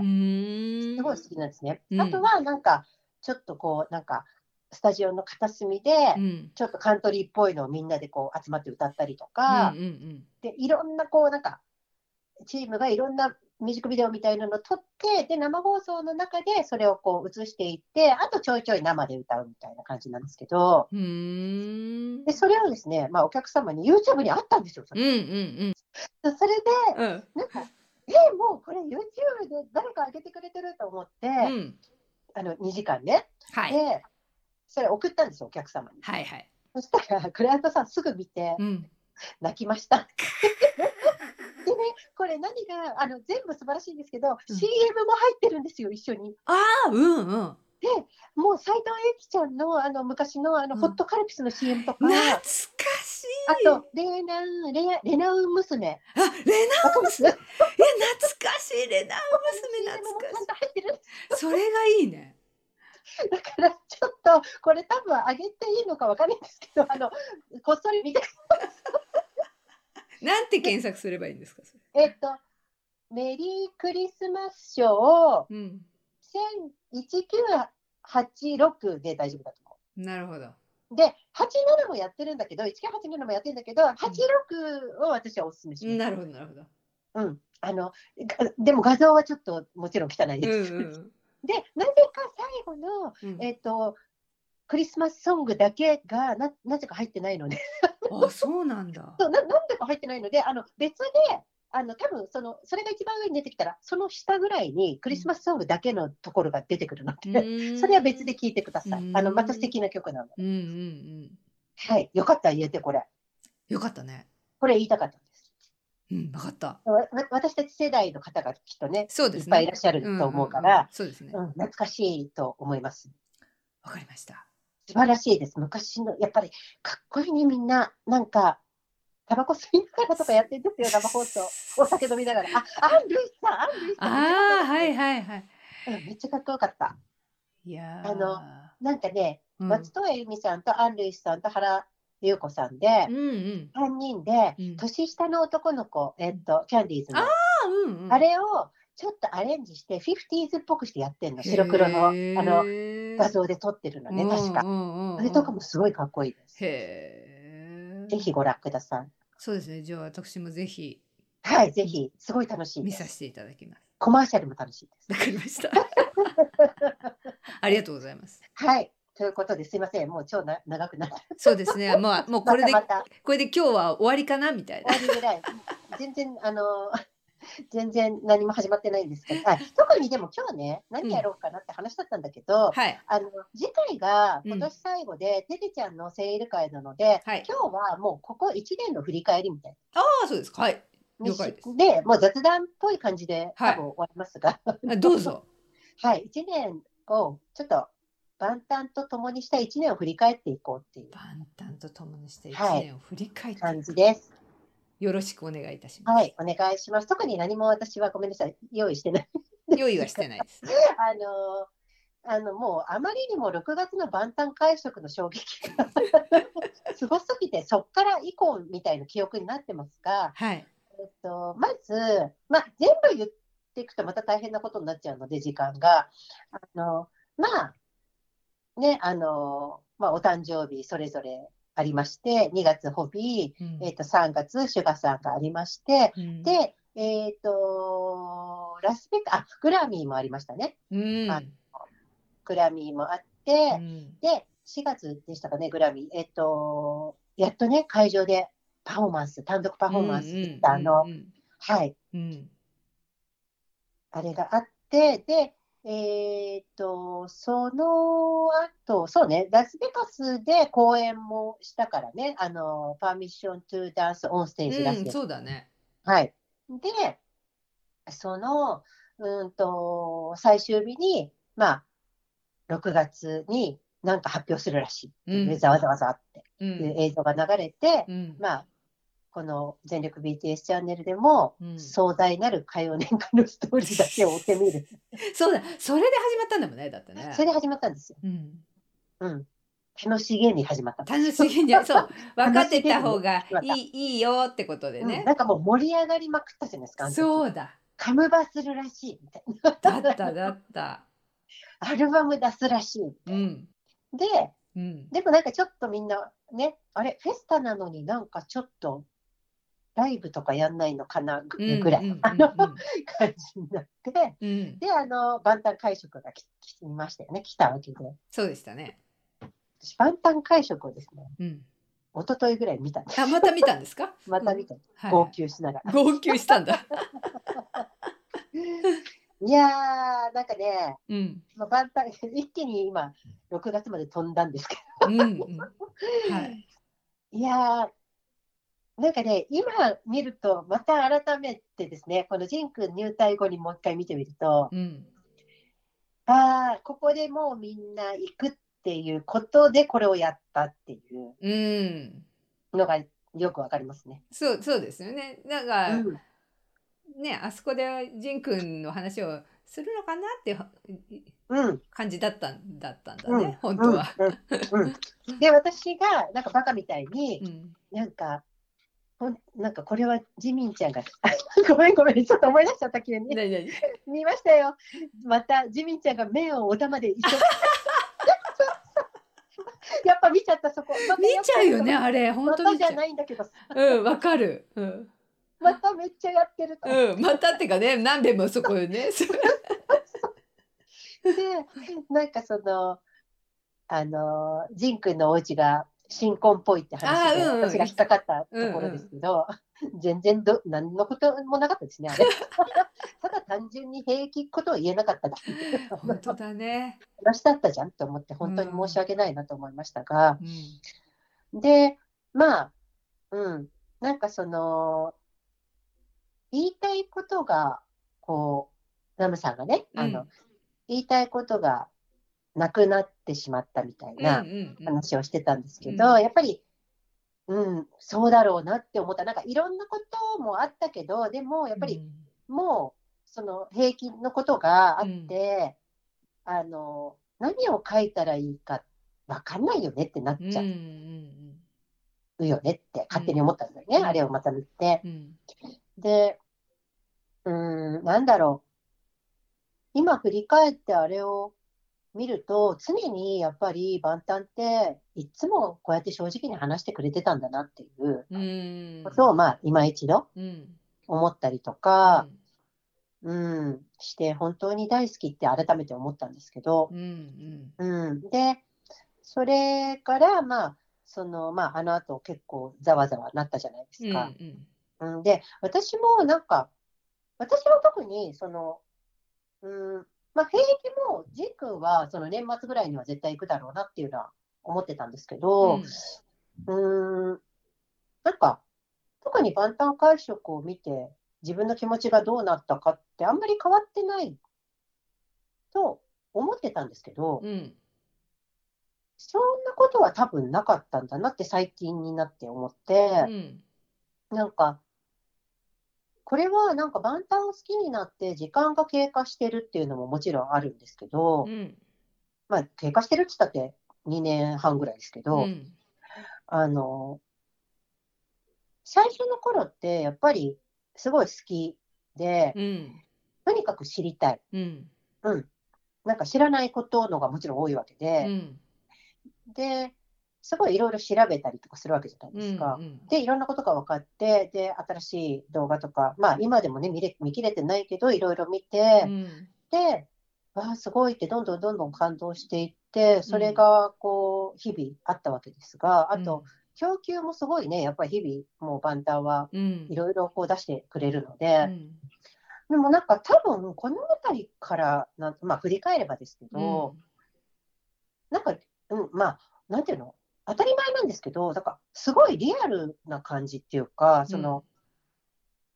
すごい好きなんですね。うん。あとはなんかちょっとこうなんかスタジオの片隅で、うん。ちょっとカントリーっぽいのをみんなでこう集まって歌ったりとうんか、うん。でいろんなこうなんかチームがいろんなミュージックビデオみたいなのを撮ってで生放送の中でそれをこう映していってあとちょいちょい生で歌うみたいな感じなんですけどうんうーん。でそれをですね、まあ、お客様に YouTube にあったんですよそれ,、うんうんそれでうん。うんなんかえもうこれ YouTube で誰か上げてくれてると思って、うん。あの2時間ね。はい。でそれ送ったんですよお客様に。はいはい。そしたら、クライアントさんすぐ見て、うん。泣きました。でね、これ何が、あの、全部素晴らしいんですけど、うん。CM も入ってるんですよ、一緒に。ああうんうん。もう斎藤由貴ちゃんの、あの、昔の、あの、うん。ホットカルピスの CM とか、懐かしい。あと、レナウ、レアレナウ娘。あレナわかります？いや懐かしい。レナウ娘懐かと入ってる。しいそれがいいね。だから、ちょっと、これ多分上げていいのかわかんないんですけど、あの、こっそり見て、なんて検索すればいいんですかそれえっと、メリークリスマスショーをうん1986で大丈夫だと思う。なるほどで、87もやってるんだけど、1987もやってるんだけど、86を私はお勧めします。なるほどなるほどうん。あの、がでも画像はちょっともちろん汚いうんです。うん で、なぜか最後の、うんえっ、と、クリスマスソングだけがななぜか入ってないので、あそうなんだ。そうななんでか入ってないので、あの別で、あの多分そのそれが一番上に出てきたら、その下ぐらいにクリスマスソングだけのところが出てくるので、それは別で聴いてください。うん。あのまた素敵な曲なので。うんうんうん。はい、よかったら言えて、これ。よかったね。これ言いたかったんです。うん分かった。私たち世代の方がきっとね、そうですね。いっぱいいらっしゃると思うかんんん。ら、そうですね。うん懐かしいと思います。わかりました素晴らしいです。昔の、やっぱりかっこいいね、みんな。なんか、タバコ吸いながらとかやってるんですよ、生放送。お酒飲みながら。あ、アン・ルイスさん、アン・ルイスさん。ああはいはいはいうんめっちゃかっこよかった。いやーあのなんかね、うん松任谷由実さんとアン・ルイスさんと原優子さんでう、んうん3人で、うん年下の男の子、えっと、キャンディーズの、あうんうんあれをちょっとアレンジして、50s っぽくしてやってんの。白黒のあの画像で撮ってるのね、確か。かあれとかもすごいかっこいいです。へえぜひご覧ください。そうですねじゃあ私もぜひはい、ぜひ、すごい楽しい。見させていただきますコマーシャルも楽しいです。わかりましたありがとうございますはい、ということですいません、もう超な長くなった。そうですねまあもうこれでこれで今日は終わりかな？みたいな終わりぐらい。全然、あの、全然何も始まってないんですけど、はい、特にでも今日ね、何やろうかなって話だったんだけど、はい。あの次回がうん今年最後で、ててちゃんのセール会なので、はい。今日はもうここ1年の振り返りみたいああそうですか。はい。な。了解です。で、もう雑談っぽい感じではい。多分終わりますが、あどうぞ。はい、1年をちょっと万端とともにした1年を振り返っていこうっていう。万端とともにして一はい。年を振り返って、感じです。よろしくお願いいたします、はい、お願いします。特に何も私はごめんなさい、用意してない。用意はしてないです あのあのもうあまりにも6月の万端会食の衝撃がすごすぎて、そっから以降みたいな記憶になってますが、はいえっと、まず、まあ、全部言っていくとまた大変なことになっちゃうので、時間が。あのまあ、ね、あの、まあ、お誕生日それぞれありまして、2月ホビー、うん。えっと、3月シュガさんがありまして、うん。で、えっ、と、ラスベガあ、グラミーもありましたね。うん。あグラミーもあって、うん。で、4月でしたかね、グラミー。えっと、やっとね、会場でパフォーマンス、単独パフォーマンスでした、あの、うん。はい、うん。あれがあって、で、えっと、その後、そうね、ラスベガスで公演もしたからね、あの、パーミッショントゥダンスオンステージラスうん、ベガスそうだね。はい。で、その、うんと、最終日に、まあ、6月に何か発表するらしいう、うんざわざわざわってうん映像が流れて、うんまあ、この全力 BTS チャンネルでも、うん壮大なる歌謡年間のストーリーだけを追ってみる。そうだ、それで始まったんだもんね、だってねそ。れで始まったんですよ。うん、うん。楽しげに始まった。楽しげに、そう、分かってた方がいい、いいよってことでうんね。なんかもう盛り上がりまくったじゃないですか。そうだ、カムバするらしいみたいな。だった、だった。アルバム出すらしい。うん、で、うん、でもなんかちょっとみんなね、あれ、フェスタなのになんかちょっとライブとかやんないのかなぐらいの感じになって、うん、うん、で、あの、万端会食がききましたよね、来たわけで。そうでしたね。私、万端会食をですね、うん、一昨日ぐらい見たんです。あ、また見たんですか？また見た、はい号泣しながら。号泣したんだ。いやー、なんかね、うん、まあ、万端、一気に今、6月まで飛んだんですけうん、うん、はい。ど、いやー、なんかね、今見ると、また改めてですね、このジン君入隊後にもう一回見てみると、うん、ああ、ここでもうみんな行くっていうことで、これをやったっていううん。のがよくわかりますね。そう、そうですよね。だから、うん。ね、あそこでジン君の話をするのかなっていううん。感じだったんだったんだうん。ね、本当は。うん。うん。うん。で、私が、なんかバカみたいに、うん。なんか、ほんなんかこれはジミンちゃんが、ごめんごめん、ちょっと思い出しちゃった急に。何何？見ましたよ。また、ジミンちゃんが目をお玉で一緒。やっぱ見ちゃった、そこ。また見ちゃうよね、あれ、本またじゃ。ないんだけど、うん、わかる。うん、まためっちゃやってると。うん、またってかね、何遍もそこよね。で、なんかその、あの、ジン君のお家が新婚っぽいって話で、うんうん。私が引っかかったところですけど、全然ど何のこともなかったですね、あれ。ただ単純に平気ことを言えなかっただけで、本当だね。話だったじゃんと思って、本当に申し訳ないなと思いましたが、うん、で、まあ、うん、なんかその、言いたいことが、こう、ナムさんがね、あの、うん。言いたいことがなくなってしまったみたいなうんうんうん話をしてたんですけど、うんやっぱり、うん、そうだろうなって思った。なんかいろんなこともあったけど、でもやっぱりもう、その平均のことがあって、あの、何を書いたらいいかわかんないよねってなっうん、ちゃうんうんうよねって勝手に思ったんだよね、うんあれをまた見て。うんで、うーん、なんだろう。今振り返ってあれを見ると、常にやっぱり万端って、いつもこうやって正直に話してくれてたんだなっていううん。ことを、まあ、今一度うん。思ったりとか、うん、して、本当に大好きって改めて思ったんですけど、うんうん。うん。で、それから、まあ、その、まあ、あの後結構ざわざわなったじゃないですか。うんうん、で、私もなんか、私は特に、その、うん、まあ、兵役も、ジン君は、その年末ぐらいには絶対行くだろうなっていうのは思ってたんですけど、うん、なんか、特に万端会食を見て、自分の気持ちがどうなったかって、あんまり変わってないと思ってたんですけど、うん。そんなことは多分なかったんだなって最近になって思って、うん。なんか、これはなんか万端を好きになって時間が経過してるっていうのももちろんあるんですけど、うんまあ経過してるって言ったって2年半ぐらいですけど、うんあの、最初の頃ってやっぱりすごい好きで、うんとにかく知りたい。うんうん。なんか知らないことのがもちろん多いわけうで、んで、すごいいろいろ調べたりとかするわけじゃないですか。うんうんで、いろんなことが分かって、で、新しい動画とか、まあ今でもね、見れ見切れてないけど、いろいろ見て、うん。で、わあ、すごいってどんどんどんどん感動していって、それがこう、日々あったわけですが、あと、供給もすごいね、やっぱり日々、もうバンタンはうん。いろいろこう出してくれるのうで、ん。でもなんか多分、この辺りからなん、まあ振り返ればですけど、なんか、うん、まあ、なんていうの？当たり前なんですけど、なんか、すごいリアルな感じっていうか、その、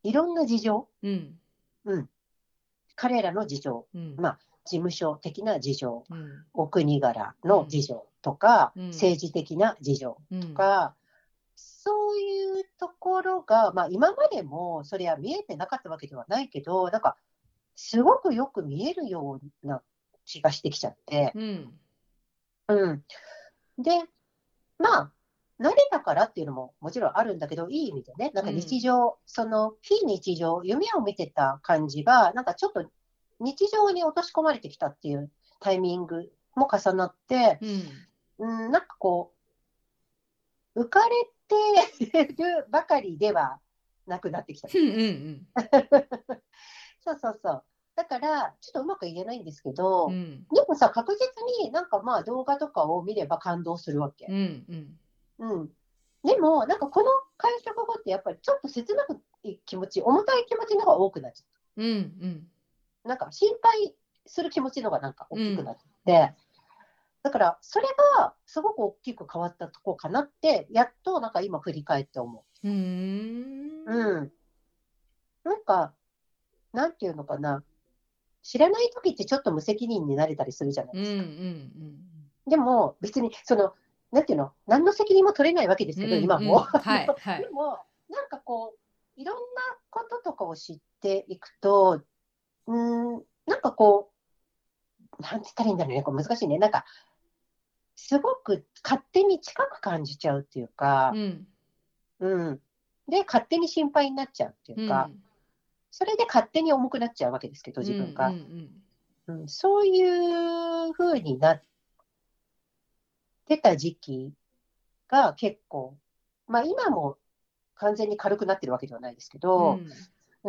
いろんな事情、うん。うん、彼らの事情、うん。まあ事務所的な事情、うん。お国柄の事情とか、うん。政治的な事情うん。とか、そういうところが、まあ、今までもそれは見えてなかったわけではないけど、なんか、すごくよく見えるような気がしてきちゃって、うん。うん。で、まあ、慣れたからっていうのももちろんあるんだけど、いい意味でね、なんか日常、その非日常、夢を見てた感じが、なんかちょっと日常に落とし込まれてきたっていうタイミングも重なって、うんうん、なんかこう、浮かれてるばかりではなくなってきた。うんうん そうそうそう。だから、ちょっとうまく言えないんですけど、うんでもさ、確実になんかまあ動画とかを見れば感動するわけ。うんうんうん。でも、なんかこの会食後ってやっぱりちょっと切なくい気持ち、重たい気持ちの方が多くなっちゃうんうんう。なんか心配する気持ちの方がなんか大きくなって、だからそれがすごく大きく変わったとこかなって、やっとなんか今振り返って思うーんう。うん。なんか、なんていうのかな。知らない時ってちょっと無責任になれたりするじゃないうんですか。うんでも別にその、なんていうの、何の責任も取れないわけですけど、うん今も。はいはい でも、なんかこう、いろんなこととかを知っていくと、うーん、なんかこう、なんて言ったらいいんだろうね、これ難しいね。なんか、すごく勝手に近く感じちゃうっていうかう、んうん。で、勝手に心配になっちゃうっていうか、それで勝手に重くなっちゃうわけですけど、自分が。うんうんうん、そういう風になってた時期が結構、まあ今も完全に軽くなってるわけではないですけうど、ん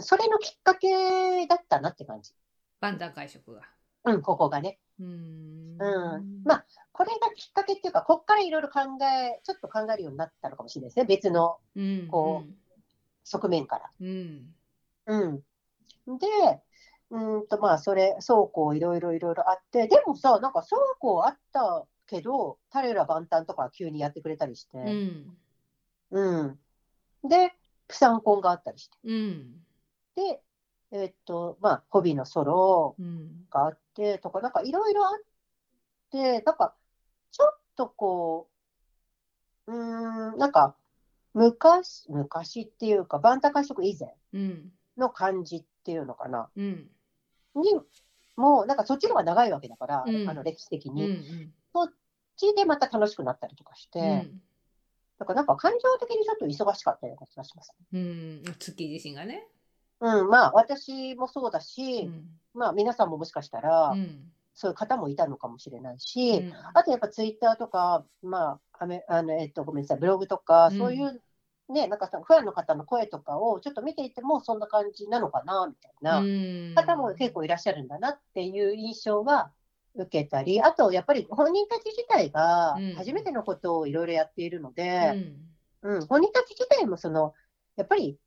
それのきっかけだったなって感じ。バンダ会食がうん、ここがね。うーんうん。まあ、これがきっかけっていうか、こっからいろいろ考え、ちょっと考えるようになったのかもしれないですね。別のうんこ側面から。うんうん。で、うーんとまあ、それ、そうこういろいろいろいろあって、でもさ、なんかそうこうあったけど、彼ら万端とか急にやってくれたりして、うんうん。で、プサンコンがあったりして。うんで、えっと、まあ、ホビーのソロうんがあってとか、なんかいろいろあって、なんか、ちょっとこう、うーん、なんか、昔、昔っていうか、バンタ会食以前うんの感じっていうのかな。うん。にもうなんかそっちの方が長いわけだから、うん。あの歴史的うんに、そっちでまた楽しくなったりとかして、うん。だからなんか感情的にちょっと忙しかったような気がします。うん。月自身がね。うん、まあ私もそうだし、うん。まあ皆さんももしかしたら、うん。そういう方もいたのかもしれないし、うん。あとやっぱツイッターとか、まあ、あめあのえっと、ごめんなさい、ブログとか、うん。そういうね、なんかさ、ファンの方の声とかをちょっと見ていても、そんな感じなのかな、みたいな。うん。方も結構いらっしゃるんだなっていう印象は受けたり、あとやっぱり本人たち自体がうん。初めてのことをいろいろやっているのうで、ん。うん。本人たち自体もそのやっぱり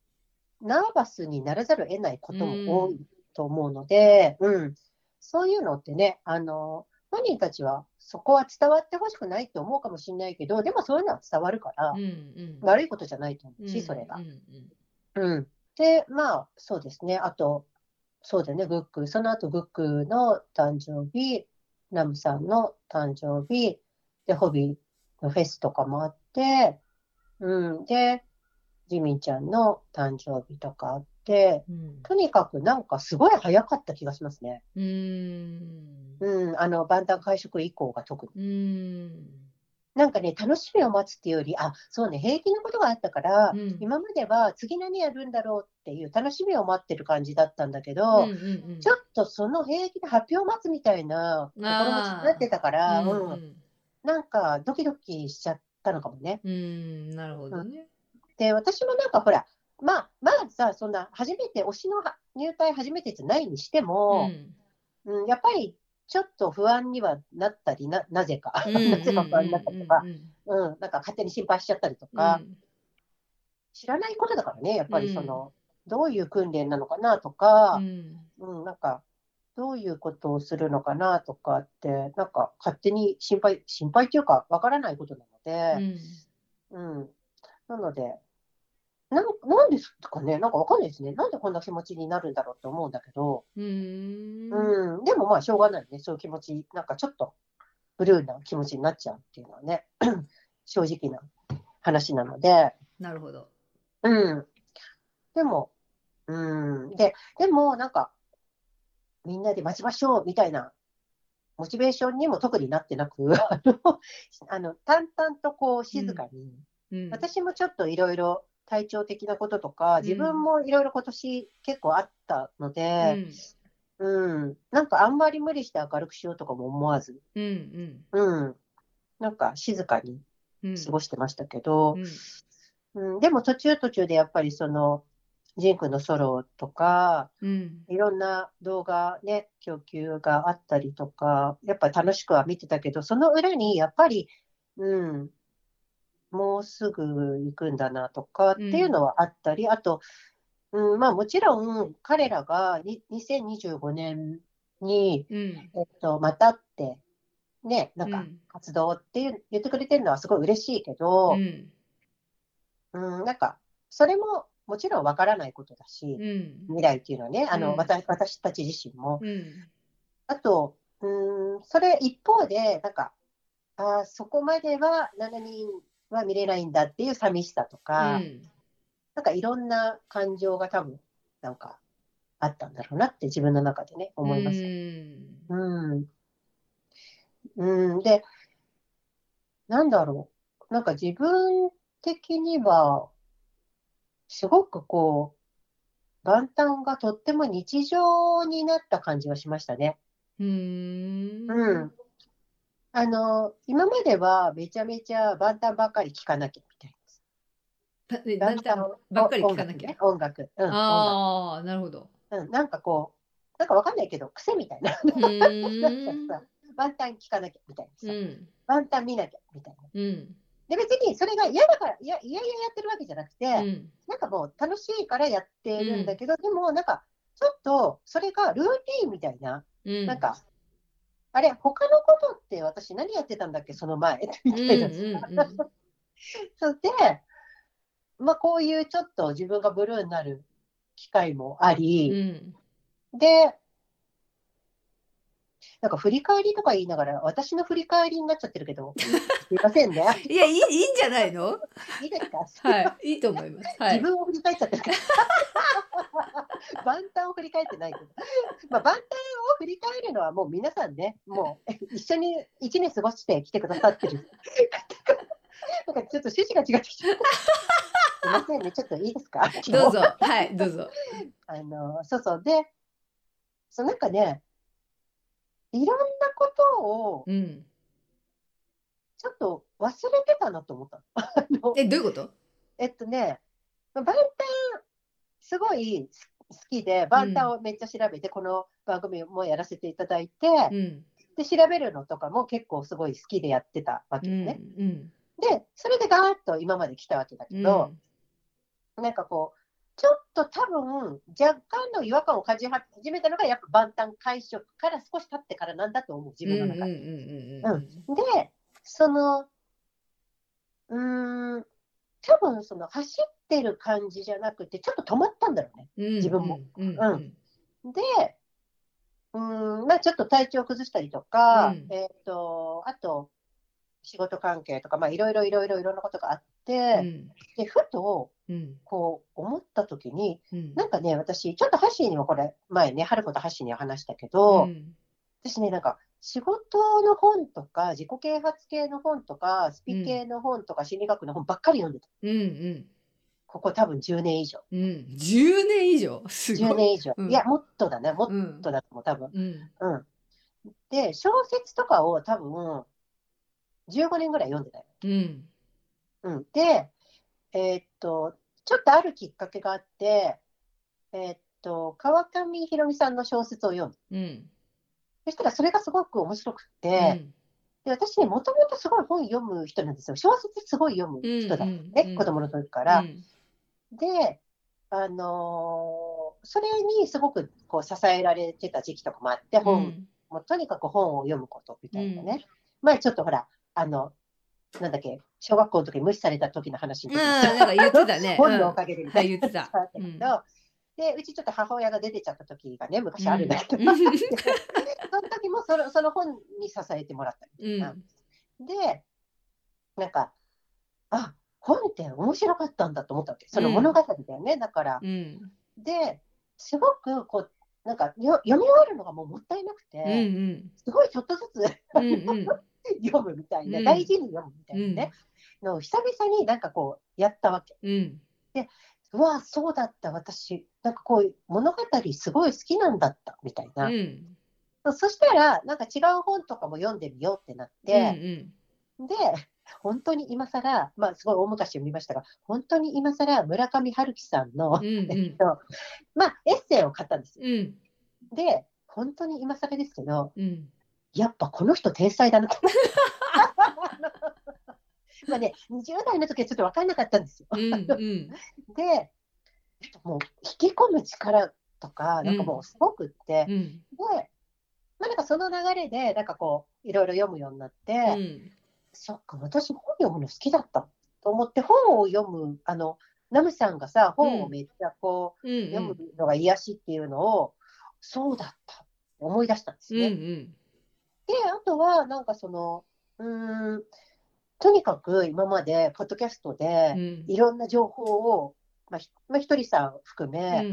ナーバスにならざるを得ないことも多いと思うので、うん。そういうのってね、あの本人たちはそこは伝わってほしくないと思うかもしれないけど、でもそういうのは伝わるからう、ん悪いことじゃないと思ううんし、それがう。んうん。で、まあ、そうですね。あと、そうだね、グック。その後、グックの誕生日、ナムさんの誕生日、で、ホビーのフェスとかもあって、うん。で、ジミンちゃんの誕生日とかあって、うんとにかくなんかすごい早かった気がしますね。うんうん。あの、万端会食以降が特に。うんなんかね、楽しみを待つっていうより、あ、そうね、平気なことがあったから、うん今までは次何やるんだろうっていう楽しみを待ってる感じだったんだけど、うんうんちょっとその平気で発表を待つみたいな心持ちになってたから、ううんんなんかドキドキしちゃったのかもね。うん、なるほどね。で、私もなんかほら、まあ、まあさ、そんな、初めて、推しのは入隊初めてじゃないにしてうも、ん。うん、やっぱりちょっと不安にはなったり、ななぜか、なぜか不安になったりとか。う、んうん、なんか勝手に心配しちゃったりとうん。か、知らないことだからね、やっぱりその、どういう訓練なのかなとうか、ん。うん、なんか、どういうことをするのかなとかって、なんか勝手に心配、心配っていうか、わからないことなのうで、ん。うん。なので、なんなんですかね、なんかわかんないですね。なんでこんな気持ちになるんだろうと思うんだけど、うん。うん、でもまあ、しょうがないね、そういう気持ち、なんかちょっとブルーな気持ちになっちゃうっていうのはね、正直な話なので、なるほど。うん。でも、うん。で、でもなんか、みんなで待ちましょうみたいな、モチベーションにも特になってなく、あの、あの淡々とこう静かに、うん。私もちょっといろいろ体調的なこととか、自分もいろいろ今年結構あったのうで、ん。うん、なんかあんまり無理して明るくしようとかも思わず、うんうん、なんか静かにうん。過ごしてましたけどう、ん。うん、でも途中途中でやっぱりその、ジンクのソロとか、うん。いろんな動画ね、供給があったりとか、やっぱり楽しくは見てたけど、その裏にやっぱり、うん、もうすぐ行くんだなとかっていうのはあったり、あと、うん、まあもちろん彼らがに2025年に、うんえっと、またって、ね、なんかうん。活動って言ってくれてるのはすごい嬉しいけどう、ん。うん、なんか、それももちろんわからないことだし、うん。未来っていうのはね、あの、うん。私私たち自身も。うん。あと、うーん、それ一方で、なんか、あーそこまでは7人は見れないんだっていう寂しさとか、なんかいろんな感情が多分、なんか、あったんだろうなって自分の中でね、思います。うん。うん。で、なんだろう。なんか自分的には、すごくこう、元旦がとっても日常になった感じがしましたね。うんうん。あの、今まではめちゃめちゃ万端ばっかり聴かなきゃみたいえな。だんだんばっかり聞かなきゃ。音楽ね。音楽。うん。音ああ、なるほど。楽。うん。なんかこう、なんかわかんないけど、癖みたいな。うーんなんかさ、万端聴かなきゃみたいなさ。うん。万端見なきゃみたいな。うん。で、別にそれが嫌だから、いや、いやいややってるわけじゃなくて、うん。なんかもう楽しいからやってるんだけど、でもなんか、ちょっとそれがルーティーンみたいな、うん。なんか、あれ、他のことって私何やってたんだっけ、その前、みたいな。そうで、まあこういうちょっと自分がブルーになる機会もあうり、ん。で、なんか振り返りとか言いながら、私の振り返りになっちゃってるけど、すいませんね。いや、いい、いいんじゃないの？いいですか？はい。いいと思います。はい。自分を振り返っちゃってるから。万端を振り返ってないけど。まあ、万端を振り返るのはもう皆さんね、もう 一緒に一年過ごしてきてくださってる。なんかちょっと趣旨が違ってきちゃった。すいませんね、ちょっといいですか？どうぞ。はい、どうぞ。あの、そうそう。で、そうなんかね、いろんなことをうん。ちょっと忘れてたなと思ったえ、どういうこと？えっとね、まあ万端すごい好きで、万端をめっちゃ調べて、この番組もやらせていただいて、うん。で、調べるのとかも結構すごい好きでやってたわうん。けよね。うん。で、それでガーッと今まで来たわけだけど、なんかこう、ちょっと多分、若干の違和感を感じ始めたのが、やっぱ万端会食から少し経ってからなんだと思う、自分の中で。うんうんうんうんで、その、うーん、多分その走ってる感じじゃなくて、ちょっと止まったんだろうね。うん。自分もうん。ううんん。で、うーん、まあちょっと体調崩したりとか、うんえっ、と、あと、仕事関係とか、まあいろいろいろいろいろんなことがあっうて、ん。で、ふと、うん。こう思った時に、うん。なんかね、私、ちょっとハッシーにもこれ、前ね、春子とハッシーには話したけど、うん私ね、なんか、仕事の本とか、自己啓発系の本とか、スピ系の本とか、心理学の本ばっかり読んでた。うんうん。ここ多分10年以上。うん。10年以上？すごい。10年以上。うんいや、もっとだね。もっうんとだと思う、多分。うん。うん。で、小説とかを多分、15年ぐらい読んでたよ。うん。うん、で、えーっと、ちょっとあるきっかけがあって、えーっと、川上ひろみさんの小説を読む。うん。そしたらそれがすごく面白くうて、んで私ね、もともとすごい本読む人なんですよ。小説すごい読む人だったのね、うんうん子供の時から。うんで、あのーそれにすごくこう支えられてた時期とかもあって、本、もうとにかく本を読むことみたいなね。前ちょっとほら、あの、なんだっけ、小学校の時に無視された時の話うん、の時なんか言ってたね。本のおかげでみたはい、いな言ってた。うん。で、うちちょっと母親が出てちゃった時がね、昔あるんだけど、うん。その時もそのその本に支えてもらったみたいな。で、なんか、あ本って面白かったんだと思ったわけ。その物語だよね。だから、うん。で、すごくこう、なんかよ読み終わるのがもうもったいなくて、うんうん。すごいちょっとずつうんうん。読むみたいな、うん大事に読むみたいなね、のを久々になんかこうやったわけ。うん。うわそうだった、私、なんかこう物語すごい好きなんだったみたいな。うん。そしたら、なんか違う本とかも読んでみようってなって、で、本当に今更、まあすごい大昔読みましたが、本当に今更村上春樹さんの、うんうん えっと、まあエッセイを買ったんですよ。うん。で、本当に今更ですけど、うん。やっぱこの人天才だなと。まあね、20代の時はちょっと分かんなかったんですよ。うんうん。で、もう引き込む力とか、なんかもうすごくって、うん。で、まあ、なんかその流れで、なんかこう、いろいろ読むようになって、うん。そっか、私本読むの好きだったと思って、本を読む、あの、ナムさんがさ、本をめっちゃこう、うん。読むのが癒しっていうのを、そうだった思い出したんですうん。ね。うん。で、あとは、なんかその、うーん、とにかく今まで、ポッドキャストで、いろんな情報を、まあ、ひまあ、ひとりさん含め、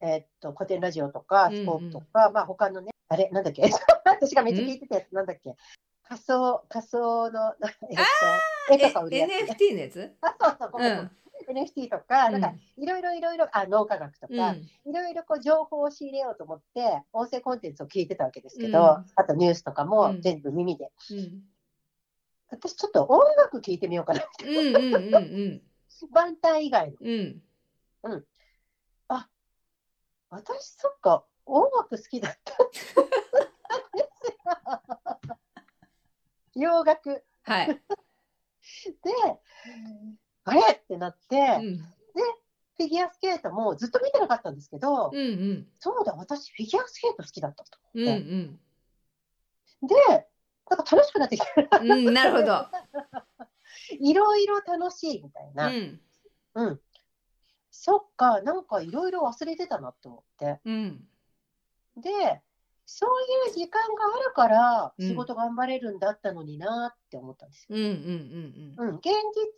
えーっと、古典ラジオとか、うんうんスポーツとか、まあ、他のね、あれ、なんだっけ、私がめっちゃ聞いてたやつ、なんだっけ、仮想、仮想の、えーっと、絵とか売るやつ、ね。NFT のやつ？あ、そうそう、ごめんごめん NFT とか、なんかうん、いろいろいろいろ、あ、脳科学とうん。か、いろいろこう情報を仕入れようと思って、音声コンテンツを聞いてたわけですけど、うんあとニュースとかうんも全部耳で。うん。私ちょっと音楽聞いてみようかな。うんうんうんうん。万端以外の。うん。私、そっか、音楽好きだった。洋楽。はい。で、あれ？ってなって、うん。フィギュアスケートもずっと見てなかったんですけど、うんうん。そうだ、私フィギュアスケート好きだったと。うんうん。で、なんか楽しくなってきて、うん、なるほど。いろいろ楽しいみたいうな。ん。うん。そっか、なんかいろいろ忘れてたなって思って。うん。で、そういう時間があるからうん仕事頑張れるんだったのになって思ったんですよ。うんうんうんうん、現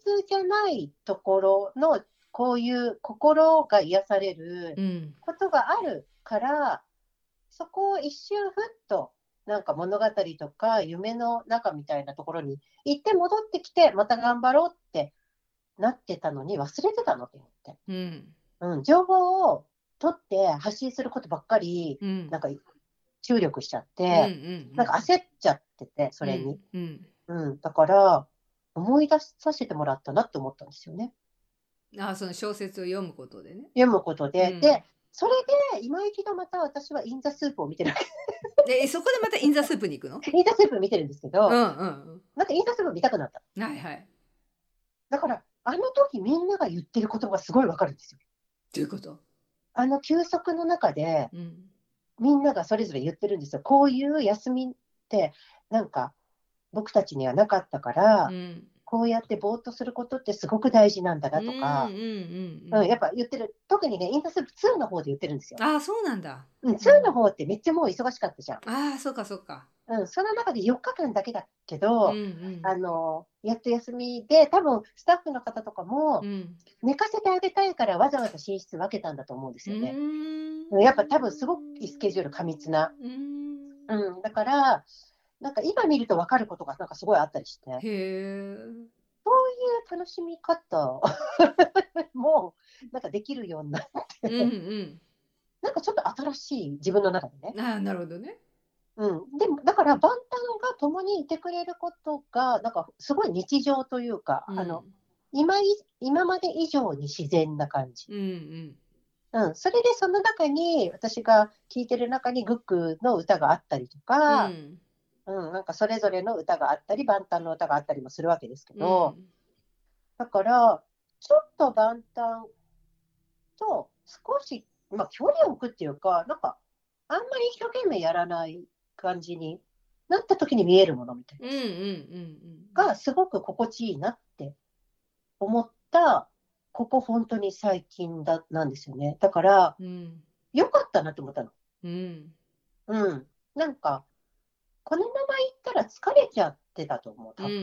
実じゃないところのこういう心が癒されるうん。うん。ことがあるから、そこを一瞬ふっとなんか物語とか夢の中みたいなところに行って戻ってきてまた頑張ろうってなってたのに忘れてたのと思って。うん。うん、情報を取って発信することばっかりうん。なんか注力しちゃっうんて、うん。なんか焦っちゃってて、それに。うん。うん、だから、思い出させてもらったなって思ったんですよね。うん。あ、その小説を読むことでね。読むことで。うんで、それで、今一度また私はインザスープを見てる。で、そこでまた In the SOOP に行くの？ In the SOOP 見てるんですけど、うんうんなんか In the SOOP 見たくなった。うん。はいはい。だから、あの時みんなが言ってることがすごいわかるんですよ。どういうこと？あの休息の中で、うん。みんながそれぞれ言ってるんですよ。こういう休みって、なんか、僕たちにはなかったから、うん。こうやってぼーっとすることってすごく大事なんだなとか、やっぱ言ってる、特にね、インタースープ2の方で言ってるんですよ。ああ、そうなんだ。うん、2の方ってめっちゃもう忙しかったじゃん。ああ、そうかそうか。うん、その中で4日間だけだけど、うんうん。あの、やっと休みで、多分スタッフの方とかもうん。寝かせてあげたいからわざわざ寝室分けたんだと思うんですよね。んうんやっぱ多分すごくスケジュール過密な。うん。うん、だから、なんか今見ると分かることがなんかすごいあったりして、そうい。う楽しみ方 もなんかできるようになって、うんうん。なんかちょっと新しい自分の中でね。ああ、なるほどね。うん、でもだから万端が共にいてくれることがなんかすごい日常というか、あの今い今まで以上に自然な感じ。うんうん。うん、それでその中に、私が聴いてる中にグックの歌があったりとか、うん。うん、なんかそれぞれの歌があったり、万端の歌があったりもするわけですけど、だから、ちょっと万端と少し、まあ、距離を置くっていうか、なんか、あんまり一生懸命やらない感じになった時に見えるものみたいなうんうんうんうんが、すごく心地いいなって思った、ここ本当に最近だなんですよね。だから、うん良かったなと思ったの。うんうん。なんか、このまま行ったら疲れちゃってたと思う。多うんう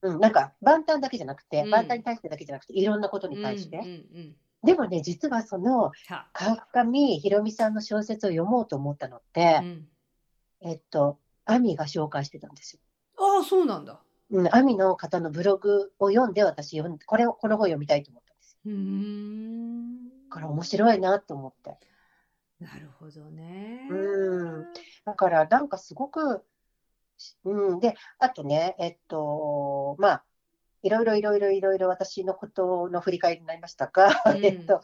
分んうん、なんか、万端だけじゃなくて、うん万端に対してだけじゃなくて、いろんなことうんに対して。うんうんでもね、実はその、は川上ひろみさんの小説を読もうと思ったのってう、んえっと、アミが紹介してたんですよ。ああそうなんだうん、アミの方のブログを読んで、私読んで、これを、この本読みたいと思ったんですよ。うーんだから面白いなと思って。なるほどねうんだから、なんかすごく、うん、で、あとね、えっと、まあ、いろいろいろいろいろいろ私のことの振り返りになりましたが、うん えっと、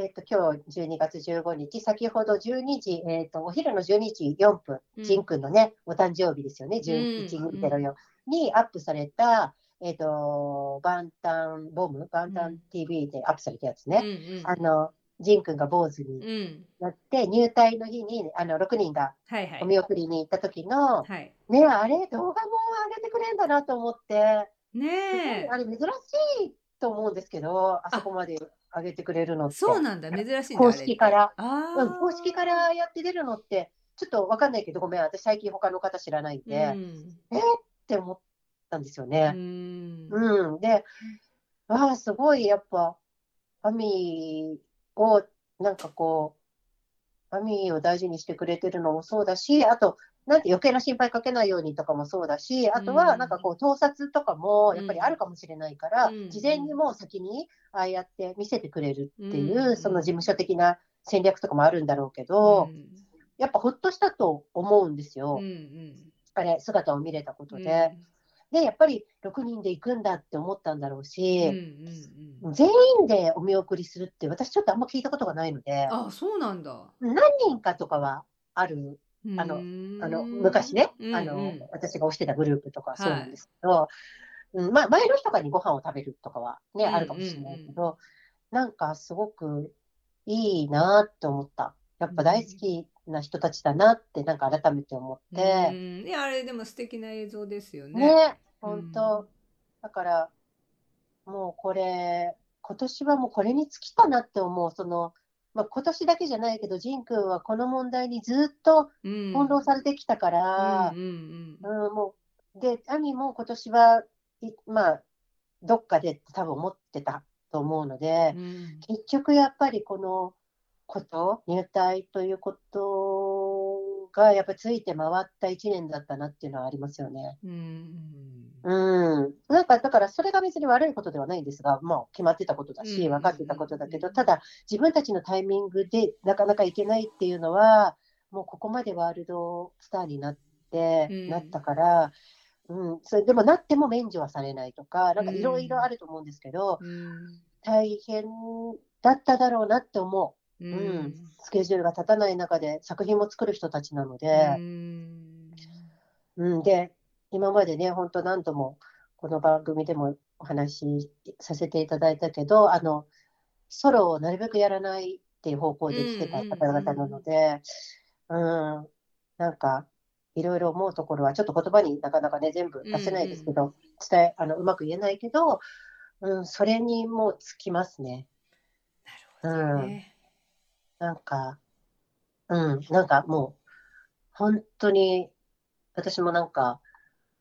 えっと、今日12月15日、先ほど12時、えっと、お昼の12時4分、うん。ジン君のね、お誕生日ですよね、うん。1104にアップされた、えっと、バンタンボム、バンタン TV でアップされたやつね。うんうん。あの、ジン君が坊主にうん。なって、入隊の日に、あの、6人がはいはい。お見送りに行った時の、はい。ね、あれ、動画も上げてくれんだなと思って、ねえ。あれ、珍しいと思うんですけど、あそこまで上げてくれるのって。そうなんだ。珍しい公式から。うん、公式からやって出るのって、ちょっとわかんないけど、ごめん、私最近他の方知らないんで、あえーって思ったんですようね。ん。うん、で、ああ、すごい、やっぱ、アミを、なんかこう、アミを大事にしてくれてるのもそうだし、あと、なんて余計な心配かけないようにとかもそうだし、あとは、うんなんかこう、盗撮とかもやっぱりあるかもしれないから、うん。事前にもう先に、ああやって見せてくれるっていう、うん。その事務所的な戦略とかもあるんだろうけど、うん。やっぱほっとしたと思うんですよ。うんうん。あれ、姿を見れたことうん。で。で、やっぱり6人で行くんだって思ったんだろううんし、うんうん。全員でお見送りするって、私ちょっとあんま聞いたことがないので、あそうなんだ。何人かとかはある、あのあの昔ね、あのうん。私が推してたグループとかはそうなんですけど、うんまあ、前の日とかにご飯を食べるとかはね、うんあるかもしれないけど、なんかすごくいいなって思った。やっぱ大好きな人たちだなって、なんか改めて思って。うん。いやあれでも素敵な映像ですよね。ね、本当、だから、もうこれ、今年はもうこれに尽きたなって思う、その、まあ、今年だけじゃないけど、ジン君はこの問題にずっとうん。翻弄されてきたからう、んもう、で、アミも今年は、いまあ、どっかで多分思ってたと思うので、うん。結局やっぱりこのこと、入隊ということが、やっぱりついて回った1年だったなっていうのはありますよね。うんうん。なんか、だからそれが別に悪いことではないんですが、まあ決まってたことだし、うん分かってたことだけど、ただ自分たちのタイミングでなかなかいけないっていうのは、もうここまでワールドスターになって、うん。なったから、うん、それでもなっても免除はされないとか、なんかいろいろあると思うんですけど、うん。大変だっただろうなって思うう。うん。スケジュールが立たない中で作品も作る人たちなのうで、ん。うん、で、今までね、本当何度もこの番組でもお話しさせていただいたけど、あの、ソロをなるべくやらないっていう方向で来てた方々なので、うん、なんか、いろいろ思うところは、ちょっと言葉になかなかね、全部出せないですけど、伝え、あの、うまく言えないけど、うん、それにもうつきますね。なるほどねなんか、うん、なんかもう、本当に、私もなんか、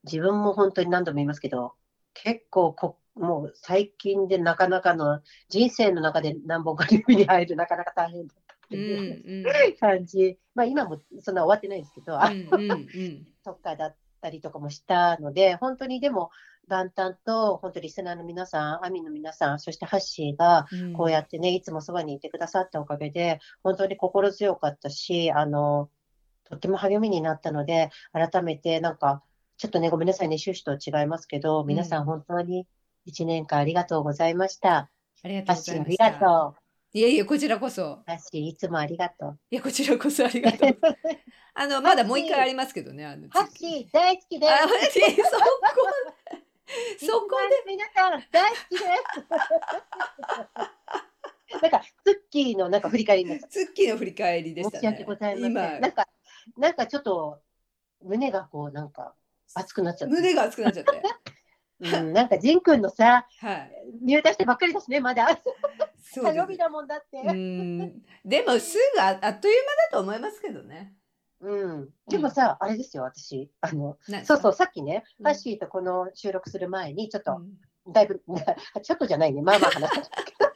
自分も本当に何度も言いますけど、結構こ、もう最近でなかなかの、人生の中で何本か指に入る、なかなか大変だったってうんいううん感じ。まあ今もそんな終わってないですけど、あうんうんうん とかだったりとかもしたので、本当にでも、万端と、本当リスナーの皆さん、アミの皆さん、そしてハッシーが、うんこうやってね、いつもそばにいてくださったおかげで、本当に心強かったし、あの、とっても励みになったので、改めてなんか、ちょっとね、ごめんなさいね、趣旨と違いますけど、皆さうんん本当に一年間ありがとうございました。ありがとうございシーありがました。とう。いえいえ、こちらこそ。ハッシーいつもありがとう。いや、こちらこそありがとう。あの、まだもう一回ありますけどね。あのハッシー大好きです。あ、そこ。そこで皆さん大好きです。なんかツッキーのなんか振り返りになっちゃっツッキーの振り返りでた。したね申し訳ご。ざいません。今なんかなんかちょっと胸がこうなんか熱くなっちゃった。胸が熱くなっちゃって。うん、なんかジン君のさはい。入隊してばっかりだしねまだそう火曜日だもんだって。うん。でも、すぐああっという間だと思いますけどね。うん、でもさ、あれですよ私。あのそうそうさっきね、うん。ハッシーとこの収録する前にちょっと、うん。だいぶ ちょっとじゃないね。まあまあ話したけど。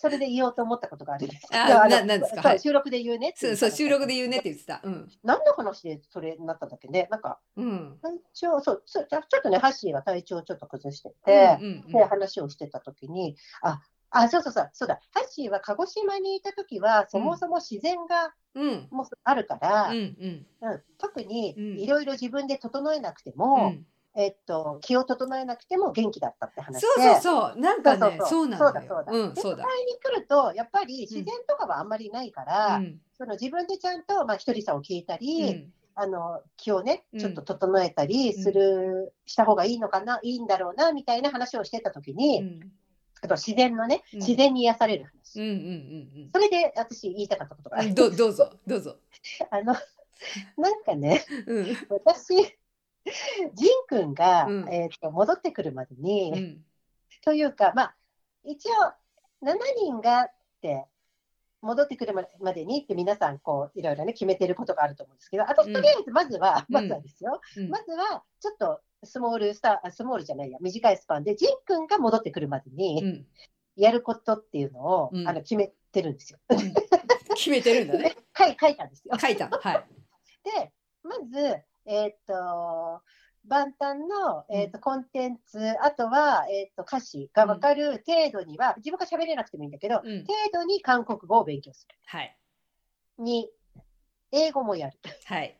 それで言おうと思ったことがあるんですあななんですか？はいそう収録で言うねそいうそう収録で言うねって言ってた。うん。何の話でそれになったんだっけね？なんかうん。体調そうちょちょっとねハッシーが体調をちょっと崩してて、うんうん。で話をしてた時にああそうそうそうそうだハッシーは鹿児島にいた時はそもそも自然がうん。もうあるから、うんうんうん特にうんいろいろ自分で整えなくてうも、ん。えっと、気を整えなくても元気だったって話で。そうそうそう。なんかね、そうなんだそうだそう。だ。そうだに来ると、やっぱり自然とかはあんまりないから、うんその自分でちゃんと、まあ、ひとりさんを聞いたうり、んあの気をねうんちょっと整えたりする、した方がいいのかないいんだろうなみたいな話をしてた時に、うんあと自然のねうん。自然に癒される話、うんうんそれで私言いたかったことがある。うんうん。どどうぞどうぞ。あのなんかねうん。私ジン君が、うん。えー、と戻ってくるまでに、うん。というか、まあ、一応、7人がって、戻ってくるまでにって皆さん、こう、いろいろね、決めてることがあると思うんですけど、私、うんとりあえず、まずは、うん。まずはですよ、うん。まずは、ちょっと、スモールスター、あスモールじゃないや、短いスパンで、ジン君が戻ってくるまでうに、んやることっていうのを、うんあの決めてるんですよ。決めてるんだね。書い書いたんですよ。書いたの。はい。で、まず、えーっと、万端の、えーっとコンテンツ、あとは、えーっと歌詞が分かる程度には、自分が喋れなくてもいいんだけど、うん程度に韓国語を勉強すはいる。に、英語もやる。はい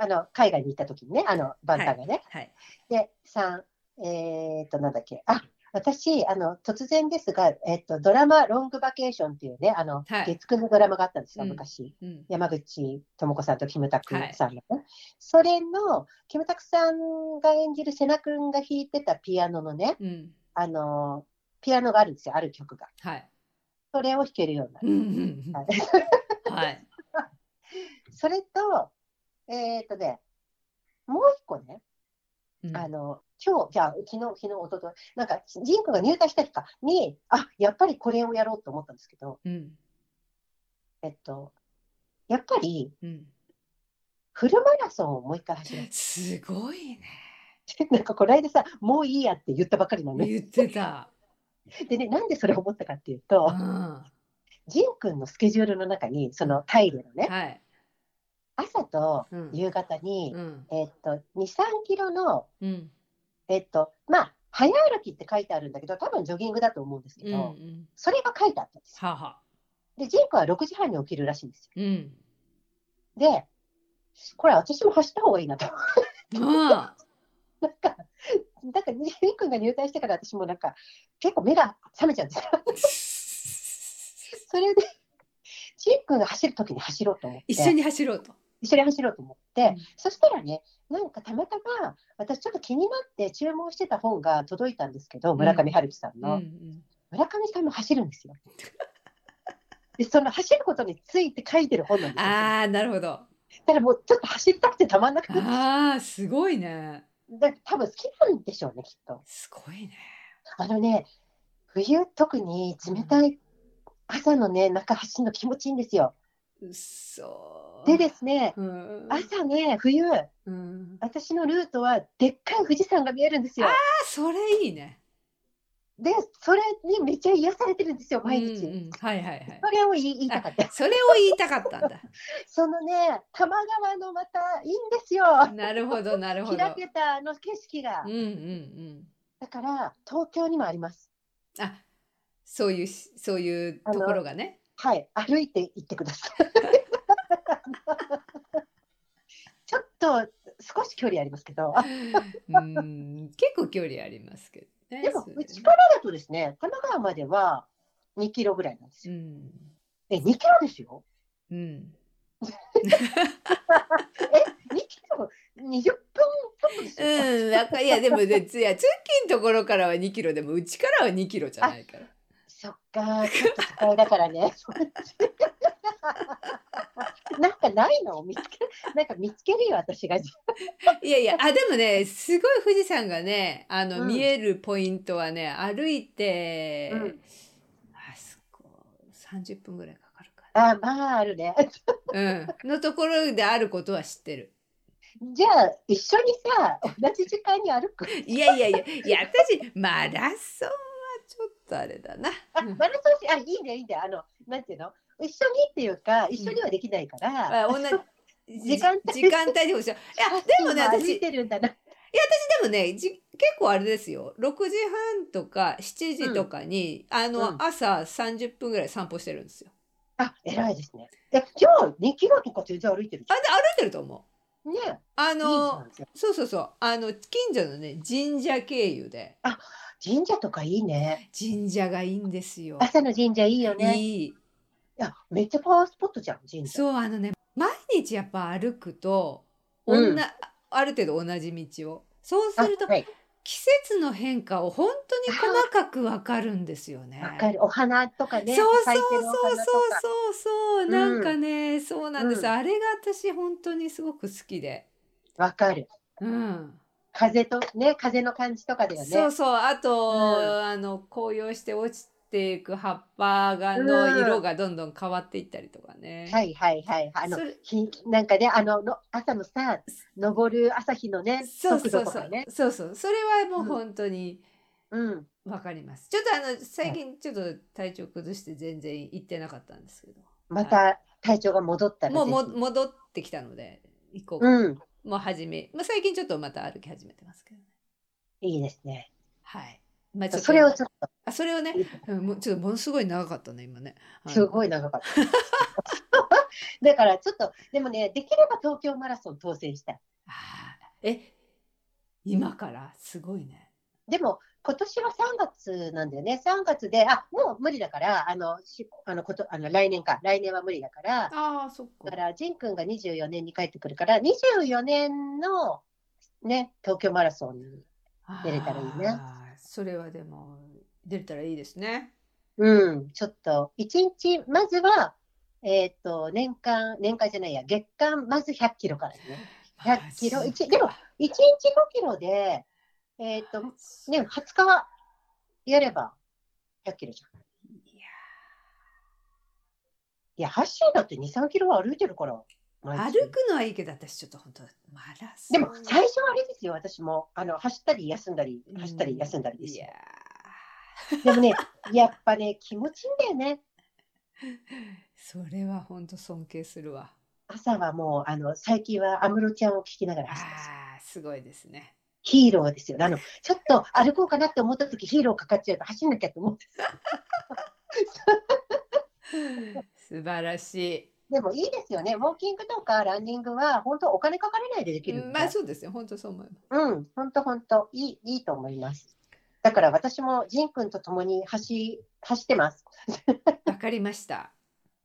あの海外に行った時にね、あの万端がね。はい。で、3、えーっと、なんだっけ、あ私あの、突然ですが、えーっと、ドラマ、ロングバケーションっていうね、あの、はい月9のドラマがあったんですよ、うん昔。うん山口智子さんとキムタクさんのね、それのキムタクさんが演じる瀬名君が弾いてたピアノのね、うんあのピアノがあるんですよ、ある曲が。はい。それを弾けるようになる。はい。それと、えっ、とね、もう一個ね、うんあの今日、じゃあ、昨日、昨日、一昨日なんか、ジン君が入隊した日かに、あやっぱりこれをやろうと思ったんですけど、うんえっと、やっぱり、うん。フルマラソンをもう一回走る。すごいね。なんか、この間さ、もういいやって言ったばかりなのね。言ってた。でね、なんでそれを思ったかっていうとう、んジン君のスケジュールの中に、そのタイルのね、はい。朝とうん夕方に、うんえっと、2、3キロの、うんえっと、まあ、早歩きって書いてあるんだけど、多分ジョギングだと思うんですけうんうど、ん。それが書いてあったんですよ。はは。で、ジン君は6時半に起きるらしいんですよ。うん。で、これ私も走った方がいいなと。あ なんか、なんか、ジン君が入隊してから私もなんか、結構目が覚めちゃうんですよ。それで、ジン君が走るときに走ろうと思って。一緒に走ろうと。一緒に走ろうと思って、うんそしたらね、なんかたまたま、私ちょっと気になって注文してた本が届いたんですけど、村上春樹さんうんの。うん村上さんも走るんですよ。で、その走ることについて書いてる本なんですよ。ああ、なるほど。だからもうちょっと走りたくてたまんなくて、ああ、すごいね。だ多分好きなんでしょうね、きっと。すごいね。あのね、冬特に冷たい朝のね、中走るの気持ちいいんですよ。そー。でですね、うん。朝ね、冬、うん。あ、私のルートはでっかい富士山が見えるんですよ。それいいね。で、それにめっちゃ癒されてるんですよ、毎日。うんうんはいはいはい。それを言いたかった。それを言いたかったんだ。そのね、多摩川のまたいいんですよ。なるほど、なるほど。開けたあの景色がうん。うんうん。だから、東京にもあります。あ、そういうし、そういうところがね。はい、歩いて行ってください。ちょっと少し距離ありますけど、うん結構距離ありますけどね。でもうちからだとですね、神奈川までは2キロぐらいなんですよ。うんえ、2キロですよ。うん え、2キロ20分ちょっとですよ。うん、なんかいやでもね、ついや通勤のところからは2キロでもうちからは2キロじゃないから。そっか、ちょっと都会だからね。なんかないの？見つけなんか見つけるよ、私が。いやいや、あでもね、すごい富士山がね、あの、うん見えるポイントはね、歩いて、うんあそこ30分ぐらいかかるかあ、まあ、あるね。な。うん、のところであることは知ってる。じゃあ、一緒にさ、同じ時間に歩く？いやいやいや、いや私マラソンょっとあれだな。あ、うんマラソンし、あ、いいね、いいね。あの、なんていうの？一緒にっていうか、一緒にはできないから。あ同じ 時間帯時間帯で欲しい。いやでもね私いてるんだな。でもねじ結構あれですよ6時半とか7時とかに、あの、うん朝30分ぐらい散歩してるんですよ。あ、偉いですね。え、じゃあ、2キロとか全然歩いてるじあで歩いてると思う。ねあのんじゃあそうそうそうあの近所のね神社経由で神社とかいいね。神社がいいんですよ。朝の神社いいよね。いいいや、めっちゃパワースポットじゃん、神社。そうあのね毎日やっぱ歩くと、うんある程度同じ道をそうするとあはい。季節の変化を本当に細かくわかるんですよね。わかる。お花とかね。そうそうそうそうそうそう、んなんかねそうなんです、うんあれが私本当にすごく好きで、わかる。うん、風とね、風の感じとかだよね。そうそうあと、うんあの紅葉して落ちていく葉っぱがのうん色がどんどん変わっていったりとかね。はいはいはい。あのそれ、ひなんかね、あのの朝のさ、昇る朝日のね、速そうそうそう度とかね。そうそうそれはもう本当にうん。わかります。ちょっとあの最近ちょっと体調崩して全然行ってなかったんですけど、また体調が戻ったらもうもぜ戻ってきたので行こうかうん。もう始め、まあ、最近ちょっとまた歩き始めてますけどね。いいですね。はい。まあ、ちょっとそれをちょっあそれをね、と、うんもうちょっとものすごい長かったね、今ね。すごい。い長かった。だからちょっと、でもね、できれば東京マラソン当選したい。あーえ、今から？すごいね。でも、今年は3月なんだよね。3月で、あ、もう無理だから、あの、しあのことあの来年か。来年は無理だから、ああ、そっか。だから、ジン君が24年に帰ってくるから、24年のね、東京マラソンに、出れたらいいねそれはでも、出れたらいいですね。うん、ちょっと、1日、まずは、えっ、と、年間、年間じゃないや、月間、まず100キロからね。100キロ、マジ一でも、1日5キロで、えっ、と、ね、20日やれば100キロじゃん。いやいや、ハッシーだって2、3キロは歩いてるから。歩くのはいいけど、私ちょっと本当、マラソン。でも、最初はあれですよ、私も。あの、走ったり休んだり、走ったりうん休んだりですよいや。でもね、やっぱね、気持ちいいんだよね。ーそれは本当尊敬するわ。朝はもう、あの、最近は安室ちゃんを聞きながら走ってます。ああ、すごいですね。ヒーローですよ。あの、ちょっと歩こうかなって思った時、ヒーローかかっちゃうと走んなきゃと思って。素晴らしでもいいですよね。ウォーキングとかランニングは、本当お金かからないでできい。る。まあそうですよ。本当そう思います。うん、本当本当いい、いいと思います。だから私もジン君と共に走、走ってます。わかりました。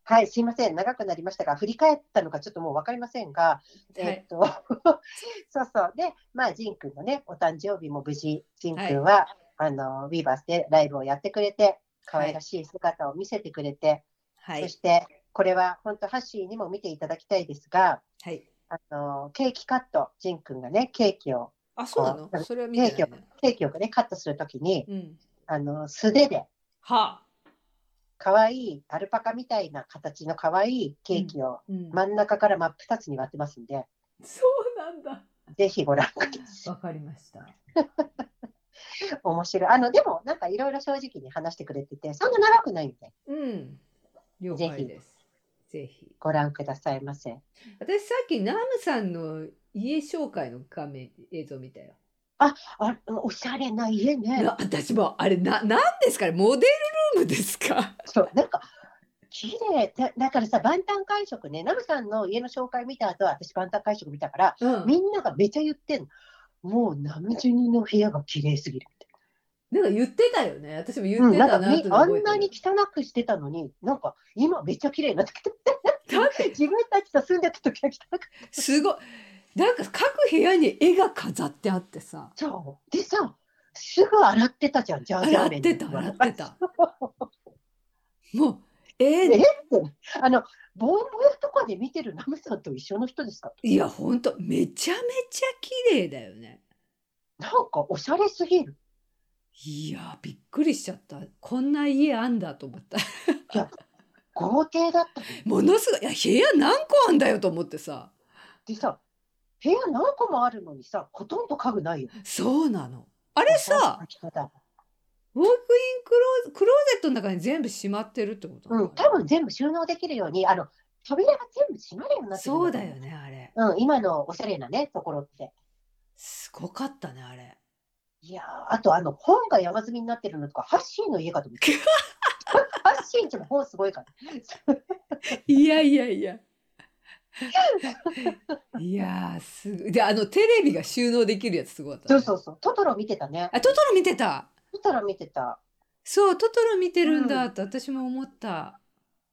はい、すいません。長くなりましたが、振り返ったのかちょっともう分かりませんが、えっと、そうそう。で、まあ、ジン君のね、お誕生日も無事、ジン君は、あの、ウィーバースでライブをやってくれて、可愛らしい姿を見せてくれて、はい。そして、これは本当、ハッシーにも見ていただきたいですが、はい。あの、ケーキカット、ジン君がね、ケーキを、あ、そうなこのそれは見てね。ケーキをね、カットするときに、うん。あの、素手で、はあ。可愛いアルパカみたいな形の可愛いケーキをうん。真ん中から真っ二つに割ってますんで、そうなんだ。ぜひご覧ください。わかりました。面白い。あの、でも、なんかいろいろ正直に話してくれてて、そんな長くないんで、うん。了解です。ぜひ。ご覧くださいませ。私さっきナムさんの家紹介の画面映像見たよ。あ、おしゃれな家ね。な私もあれななんですかね？モデルルームですか？そう、なんか、綺麗だだからさ、万端会食ね、ナムさんの家の紹介見た後は、私、万端会食見たから、うん。みんながめちゃ言ってんの。もう、ナムジュニの部屋が綺麗すぎるって。なんか言ってたよね。私も言うん、ってなんかみたなってあんなに汚くしてたのに、なんか今めっちゃ綺麗になってきて、だって 自分たちと住んでた時は汚くて。すごい。なんか各部屋に絵が飾ってあってさ。そう。でさ、すぐ洗ってたじゃん、ジャージャー麺洗ってた、洗ってた。もう、ええー、あの、ボンボヤとかで見てるナムさんと一緒の人ですか？いや、ほんと、めちゃめちゃ綺麗だよね。なんかおしゃれすぎる。いや、びっくりしちゃった。こんな家あんだと思った。豪邸だったの。ものすごい、いや、部屋何個あんだよと思ってさ。でさ、部屋何個もあるのにさ、ほとんど家具ないよ。そうなの。あれさ、ウォークインクロークローゼットの中に全部しまってるってことうん、多分全部収納できるように、あの、扉が全部閉まるようになってるそうだよ。ね、あれ。うん、今のおしゃれなね、ところって。すごかったね、あれ。いやーあとあの本が山積みになってるのとか、ハッシーの家かと思って。ハッシーんちも本すごいから。いやいやいや。いやーすごい。で、あのテレビが収納できるやつすごかった、ね。そうそうそう。トトロ見てたね。あ、トトロ見てた？トトロ見てた。そう、トトロ見てるんだって私も思った。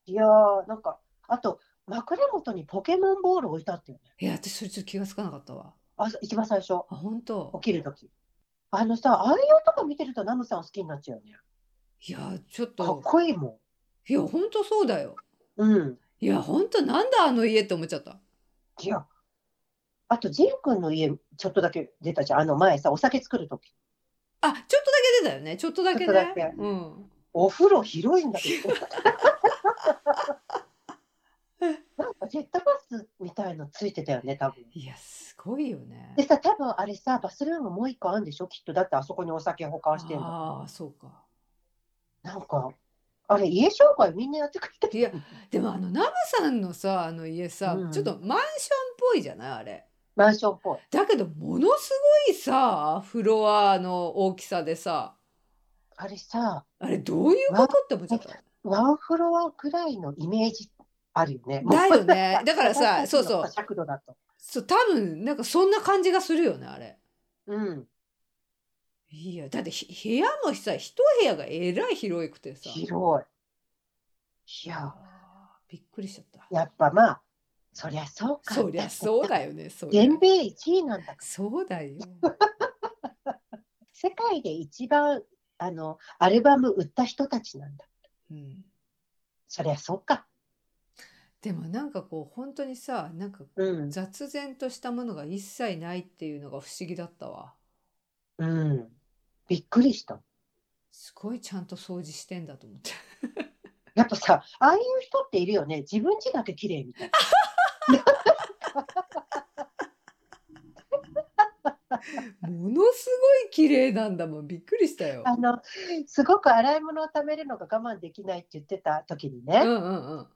いやーなんか、あと、枕元にポケモンボール置いてあったよね。いや、私それちょっと気がつかなかったわ。あ、一番最初、あ、本当？起。きるとき。あのさ、ああいうとこ見てるとナムさん好きになっちゃうよね。いや、ちょっかっと。こいいもいや、本当そうだよ。ん。うん。いや、本当なんだあの家って思っちゃった。いや。あと、ジン君の家、ちょっとだけ出たじゃん。あの前さ、お酒作るとき。あ、ちょっとだけ出たよね。ちょっとだけちょっとだけね。うん。お風呂広いんだけど。なんかジェットバスみたいのついてたよね、多分。いや、すごいよねで。さ、多分あれさ、バスルームもう一個あるんでしょ？きっと。だってあそこにお酒保管してんの。ああ、そうか。なんか、あれ、家紹介みんなやってくれていやでもあのナムさんのさあの家さ、うんちょっとマンションっぽいじゃない？あれ。マンションっぽい。だけどものすごいさフロアの大きさでさあれさ、あれどういうことって思っちゃった。ワンフロアぐらいのイメージあるよね。だよね。だからさそうそう尺度だと。そう多分なんかそんな感じがするよねあれ。うん。いやだってひ部屋もさ一部屋がえらい広くてさ。広い。いや、びっくりしちゃった。やっぱまあ、そりゃそうか。そりゃそうだよね。全米1位なんだから。そうだよ。世界で一番あのアルバム売った人たちなんだ。うん。そりゃそうか。でもなんかこう本当にさなんかうん。雑然としたものが一切ないっていうのが不思議だったわ。うん。びっくりした。すごいちゃんと掃除してんだと思って。やっぱさ、ああいう人っているよね。自分家だけ綺麗みたいな。ものすごい綺麗なんだもんびっくりしたよ。あの、すごく洗い物を貯めるのが我慢できないって言ってた時にね、うんうんうん。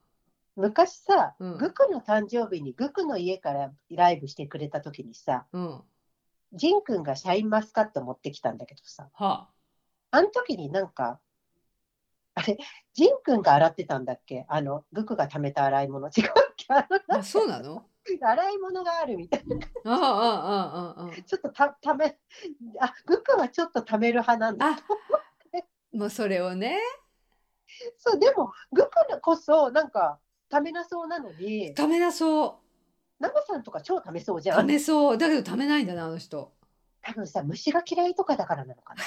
昔さ、うんグクの誕生日にグクの家からライブしてくれた時にさ、うん。ジン君がシャインマスカット持ってきたんだけどさ、はあの時になんか、あれ、ジン君が洗ってたんだっけ？あの、グクが貯めた洗い物。違うっけ？あのあ。あそうなの？洗い物があるみたいな。あああああああちょっとた、ため、あ、グクはちょっと貯める派なんだ。あ。もうそれをねそう、でも、グクこそ、なんか、貯めなそうなのに、ためなそナムさんとか超貯めそうじゃん。めそうだけどためないんだなあの人。多分さ、虫が嫌いとかだからなのかな。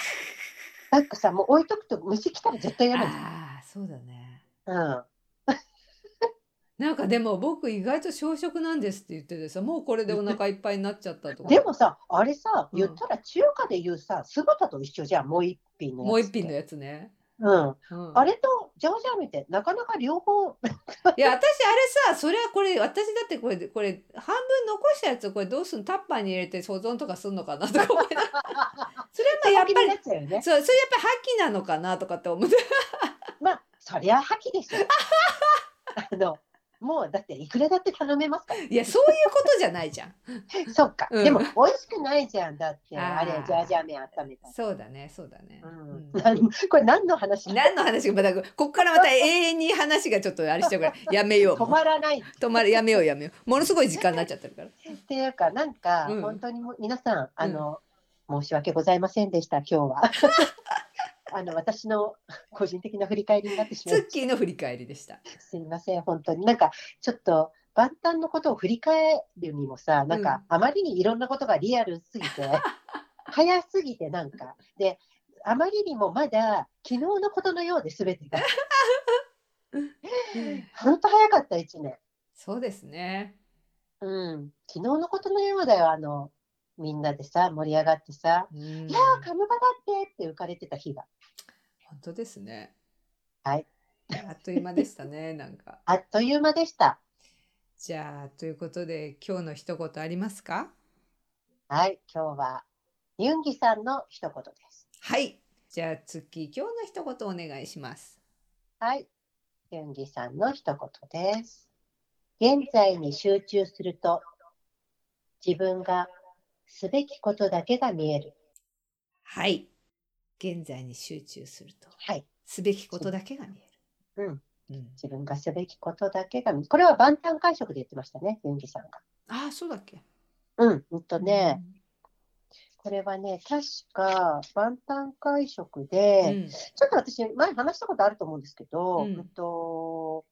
なんかさ、もう置いとくと虫来たら絶対嫌なんじああそうだね。うん。なんかでも僕意外と小食なんですって言っててさもうこれでお腹いっぱいになっちゃったとかでもさ、あれさ、うん言ったら中華で言うさ、酢豚と一緒じゃん、もう一品のやつって。もう一品のやつね。うん。うん、あれとジャージャー麺ってなかなか両方、いや私あれさそれはこれ私だってこれこれ半分残したやつをこれどうすんのタッパーに入れて保存とかすんのかなとか思いながら それはまあやっぱりね。そうそれやっぱり破棄なのかなとかって思って まあ、そりゃ破棄でしょ。あの、もうだっていくらだって頼めますから。いやそういうことじゃないじゃん。そっか。うんでも美味しくないじゃん。だってあーあれジャージャー麺温めたら。そうだねそうだね。ううんこれ何の話？何の話がまだここからまた永遠に話がちょっとあれしちゃうからやめよう 止まらないっ止まるやめようやめようものすごい時間になっちゃってるからていうかなんか、うん本当にも皆さんあの、申し訳ございませんでした今日は。あの私の個人的な振り返りになってしまいツッキーの振り返りでした。すみません本当に。なんかちょっと万端のことを振り返るにもさなんかあまりにいろんなことがリアルすぎて、早すぎてなんか。であまりにもまだ昨日のことのようで全てが。本当早かった1年。そうですね。うん、昨日のことのようだよ、あの、みんなでさ、盛り上がってさ、うん。いやー、カムバだってって浮かれてた日が、本当ですねはいあっという間でしたね なんかあっという間でした。じゃあということで今日の一言ありますか？はい、今日は、ユンギさんの一言です。はいじゃあツッキー今日の一言お願いしますはい、ユンギさんの一言です。現在に集中すると、自分がすべきことだけが見える。はい現在に集中すると。はい、すべきことだけが見える。うん、うん。自分がすべきことだけが見える。これは万端会食で言ってましたね、ユンギさんが。ああそうだっけ。うん、うんとね、これはね、確か万端会食うで、ん。ちょっと私、前話したことあると思うんですけど、うん。うんと、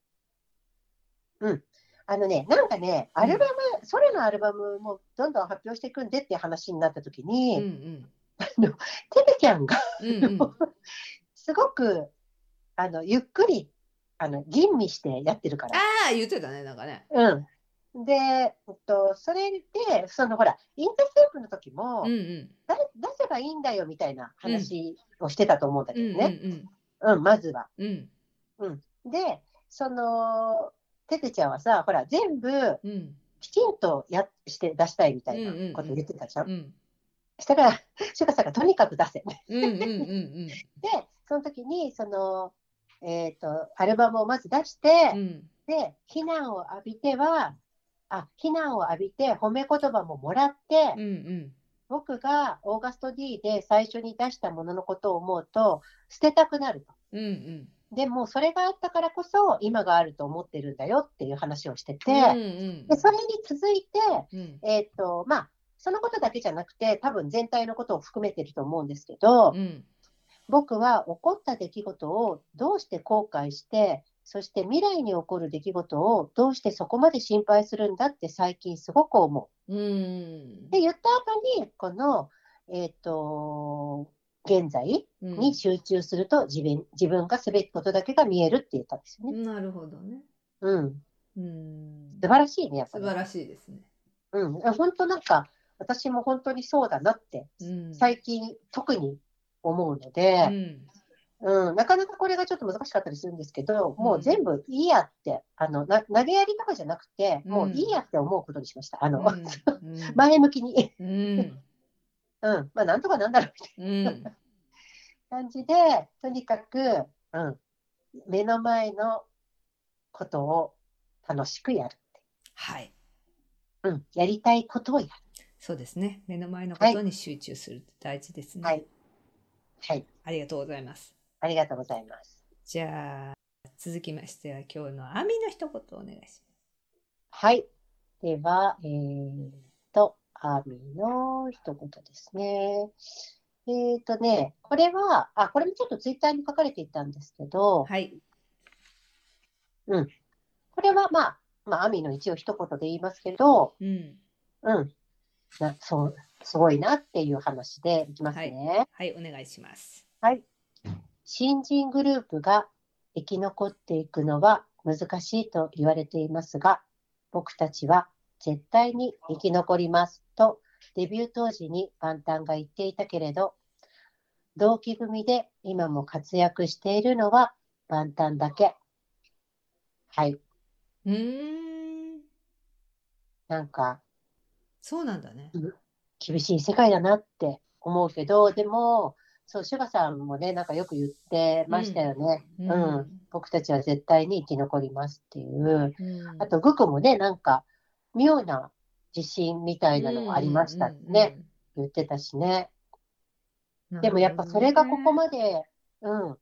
うん、あのね、なんかね、アルバム、ソロのアルバムもどんどん発表していくんでっていう話になったときうんに、うんテベちゃんがうんうん。すごくあのゆっくりあの吟味してやってるから。ああ言ってたねなんかね。うん、で、えっと、それで、そのほら、インターセープの時も、うんうん。だ出せばいいんだよみたいな話をしてたと思うんだけうんどね、うん。まずは。うん。うん。で、その、ててちゃんはさ、ほら、全部うん。きちんとやして出したいみたいうんうんうん。なこと言ってたじゃん。うんしたら、シュガさんがとにかく出せ。うんうんうんうん。で、その時に、その、えっ、と、アルバムをまず出して、うん。で、非難を浴びては、あ、非難を浴びて褒め言葉ももらって、うんうん。僕がオーガスト D で最初に出したもののことを思うと、捨てたくなると。うんうん。でも、それがあったからこそ、今があると思ってるんだよっていう話をしてて、うんうん。でそれに続いて、うん。えっ、と、まあ、そのことだけじゃなくて、多分全体のことを含めてると思うんですけど、うん僕は起こった出来事をどうして後悔して、そして未来に起こる出来事をどうしてそこまで心配するんだって最近すごく思う。うんで、言った後に、この、えっ、と、現在うんに集中すると自分自分がすべきことだけが見えるって言ったんですよね。なるほどねうん。うん素晴らしいね、やっぱり。素晴らしいですねうん。本当なんか、私も本当にそうだなって、うん最近特に思うのうで、んうん、なかなかこれがちょっと難しかったりするんですけど、もう全部いいやって、あの、な投げやりとかじゃなくて、もういいやって思うことにしました。あの、うん 前向きに。うん うん。まあ、なんとかなんだろうみたいうんな感じで、とにかく、うん。目の前のことを楽しくやる。はいうん。やりたいことをやる。そうですね目の前のことに集中するって大事ですねはい。はい。ありがとうございますありがとうございます。じゃあ続きましては今日のアミの一言お願いしますはい。では、えーと、アミの一言ですね。えーとね、これは、あ、これもちょっとツイッターに書かれていたんですけど、はいこれはまあ、まあ、アミの一応一言で言いますけど、うんうん。なそう、すごいなっていう話でいきますね。はいお願いしますはい。新人グループが生き残っていくのは難しいと言われていますが、僕たちは絶対に生き残りますとデビュー当時に万端が言っていたけれど、同期組で今も活躍しているのは万端だけ。はい。うーんなんかそうなんだね厳しい世界だなって思うけど、でも、そう、シュガさんもね、なんかよく言ってましたよね。うん。僕たちは絶対に生き残りますっていう。うんあと、グクもね、なんか、妙な自信みたいなのがありましたってね、言ってたしね。うんうんうん。でもやっぱそれがここままで、うん、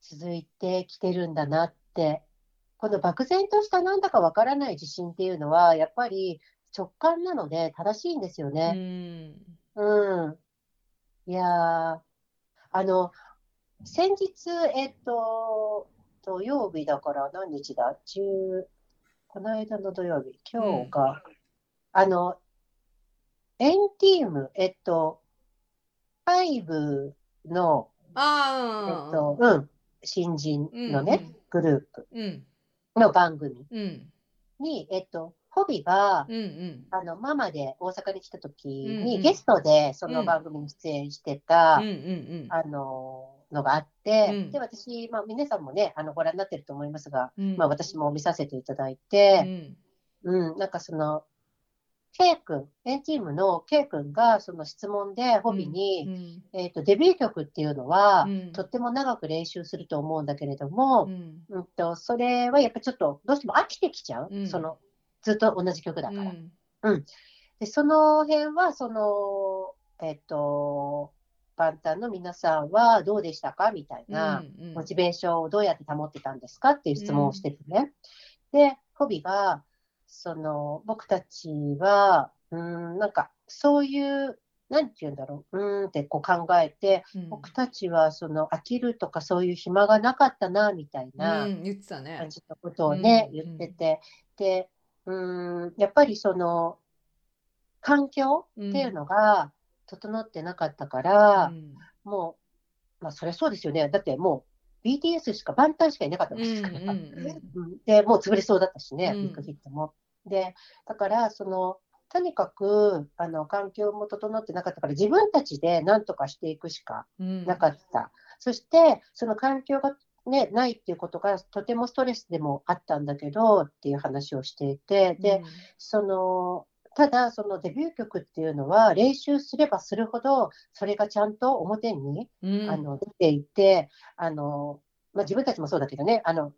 続いてきてるんだなって、この漠然としたなんだかわからない自信っていうのは、やっぱり直感なので正しいんですよでね。うん。いやー、あの、先日、えっと、土曜日だから何日だ ?10、この間の土曜日、今日が、あの、エンティーム、えっと、5の、えああ、っと、うん、新人のね、グループうん。の番組うん。に、えっと、ホビがう、んうん。あの、ママで大阪に来た時に、ゲストでその番組に出演してた、あの、のがあって、うん。で、私、まあ、皆さんもね、あの、ご覧になってると思いますが、うん。まあ、私も見させていただいううて、ん。うん、なんかその、K 君、エンチームの K 君が、その質問で、ホビに、うん。えっと、デビュー曲っていうのは、うん。とっても長く練習すると思うんだけれども、うん。うんと、それはやっぱちょっと、どうしても飽きてきちゃう？うん。その、ずっと同じ曲だから。うん。で、その辺は、その、えっと、パンタンの皆さんはどうでしたかみたいな、うんモチベーションをどうやって保ってたんですかっていう質問をしててね。で、ホビが、その、僕たちは、うーん、なんか、そういう、なんて言うんだろう、うーんってこう考えて、うん。僕たちはその飽きるとかそういう暇がなかったな、みたいなうん言ってたね。感じのことをね、うん。言ってて、で、うーん、やっぱりその、環境っていうのが整ってなかったから、うんもう、まあ、そりゃそうですよね。だってもう、BTS しか、バンタンしかいなかったんけですから。うんうんで、もう潰れそうだったしね、うんビッグヒットも。で、だから、その、とにかく、あの、環境も整ってなかったから、自分たちで何とかしていくしかうんなかった。そして、その環境がね、ないっていうことが、とてもストレスでもあったんだけど、っていう話をしていて、で、その、ただ、そのデビュー曲っていうのは、練習すればするほど、それがちゃんと表に、うん。あの出ていて、あのまあ、自分たちもそうだけどね、あの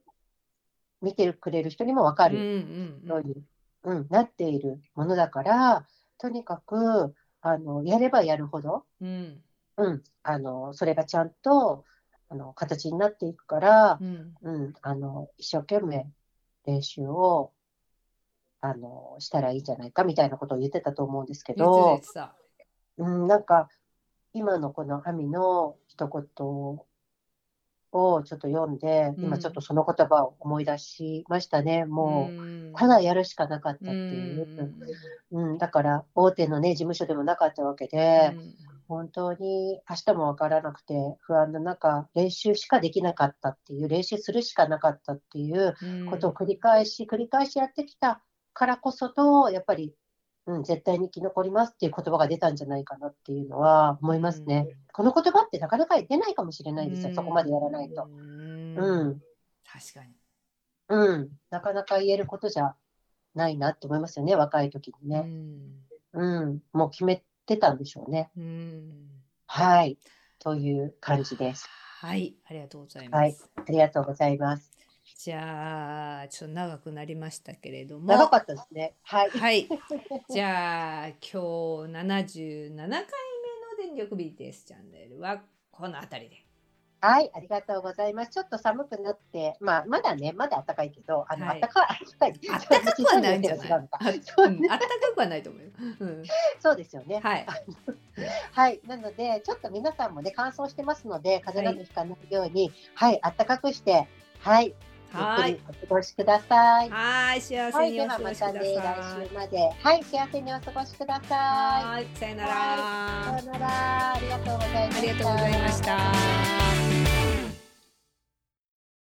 見てくれる人にも分かうんうるん。ように、うんなっているものだから、とにかくあのやればやるほど、うん。うん、あのそれがちゃんとあの形になっていくからう、んうん、あの一生懸命練習をあのしたらいいんじゃないかみたいなことを言ってたと思うんですけどうん、なんか今のこのアミの一言をちょっと読んで、うん。今ちょっとその言葉を思い出しましたね。もうん。う、ただやるしかなかったってういう。ん。うん、だから大手のね、事務所でもなかったわけで、本当に明日もわからなくて不安の中、練習しかできなかったっていう、練習するしかなかったっていううんことを繰り返し、繰り返しやってきたからこそと、やっぱり、うん、絶対に生き残りますっていう言葉が出たんじゃないかなっていうのは思いますね。この言葉ってなかなか出ないかもしれないですよ、そこまでやらないと。うん。うん、確かに。うん、なかなか言えることじゃないなって思いますよね、若い時にうね。ん。うん、もう決めてたんでしょうね。うんはい、という感じです。はいありがとうございはいますありがとうございます。じゃあちょっと長くなりましたけれども長かったですね。はい。はい。じゃあ今日77回目の電力 BTS チャンネルはこの辺りで。はい、ありがとうございます。ちょっと寒くなって、まあ、まだね、まだ暖かいけど、あの、はい暖かい、暖かくはないんじゃない？違うのかくはないと思うよ。うん、そうですよね。はい。はい、なので、ちょっと皆さんもね、乾燥してますので、風邪などひかないように、はい、暖かくして、はい、ゆっくはいり。お過ごしください。はい。幸はい、せにではお過ごしくだまたね、さい。来週まで、はい、幸せにお過ごしくださはい。さよなら。い。さよなら、ありがとうございました。ありがとうございました。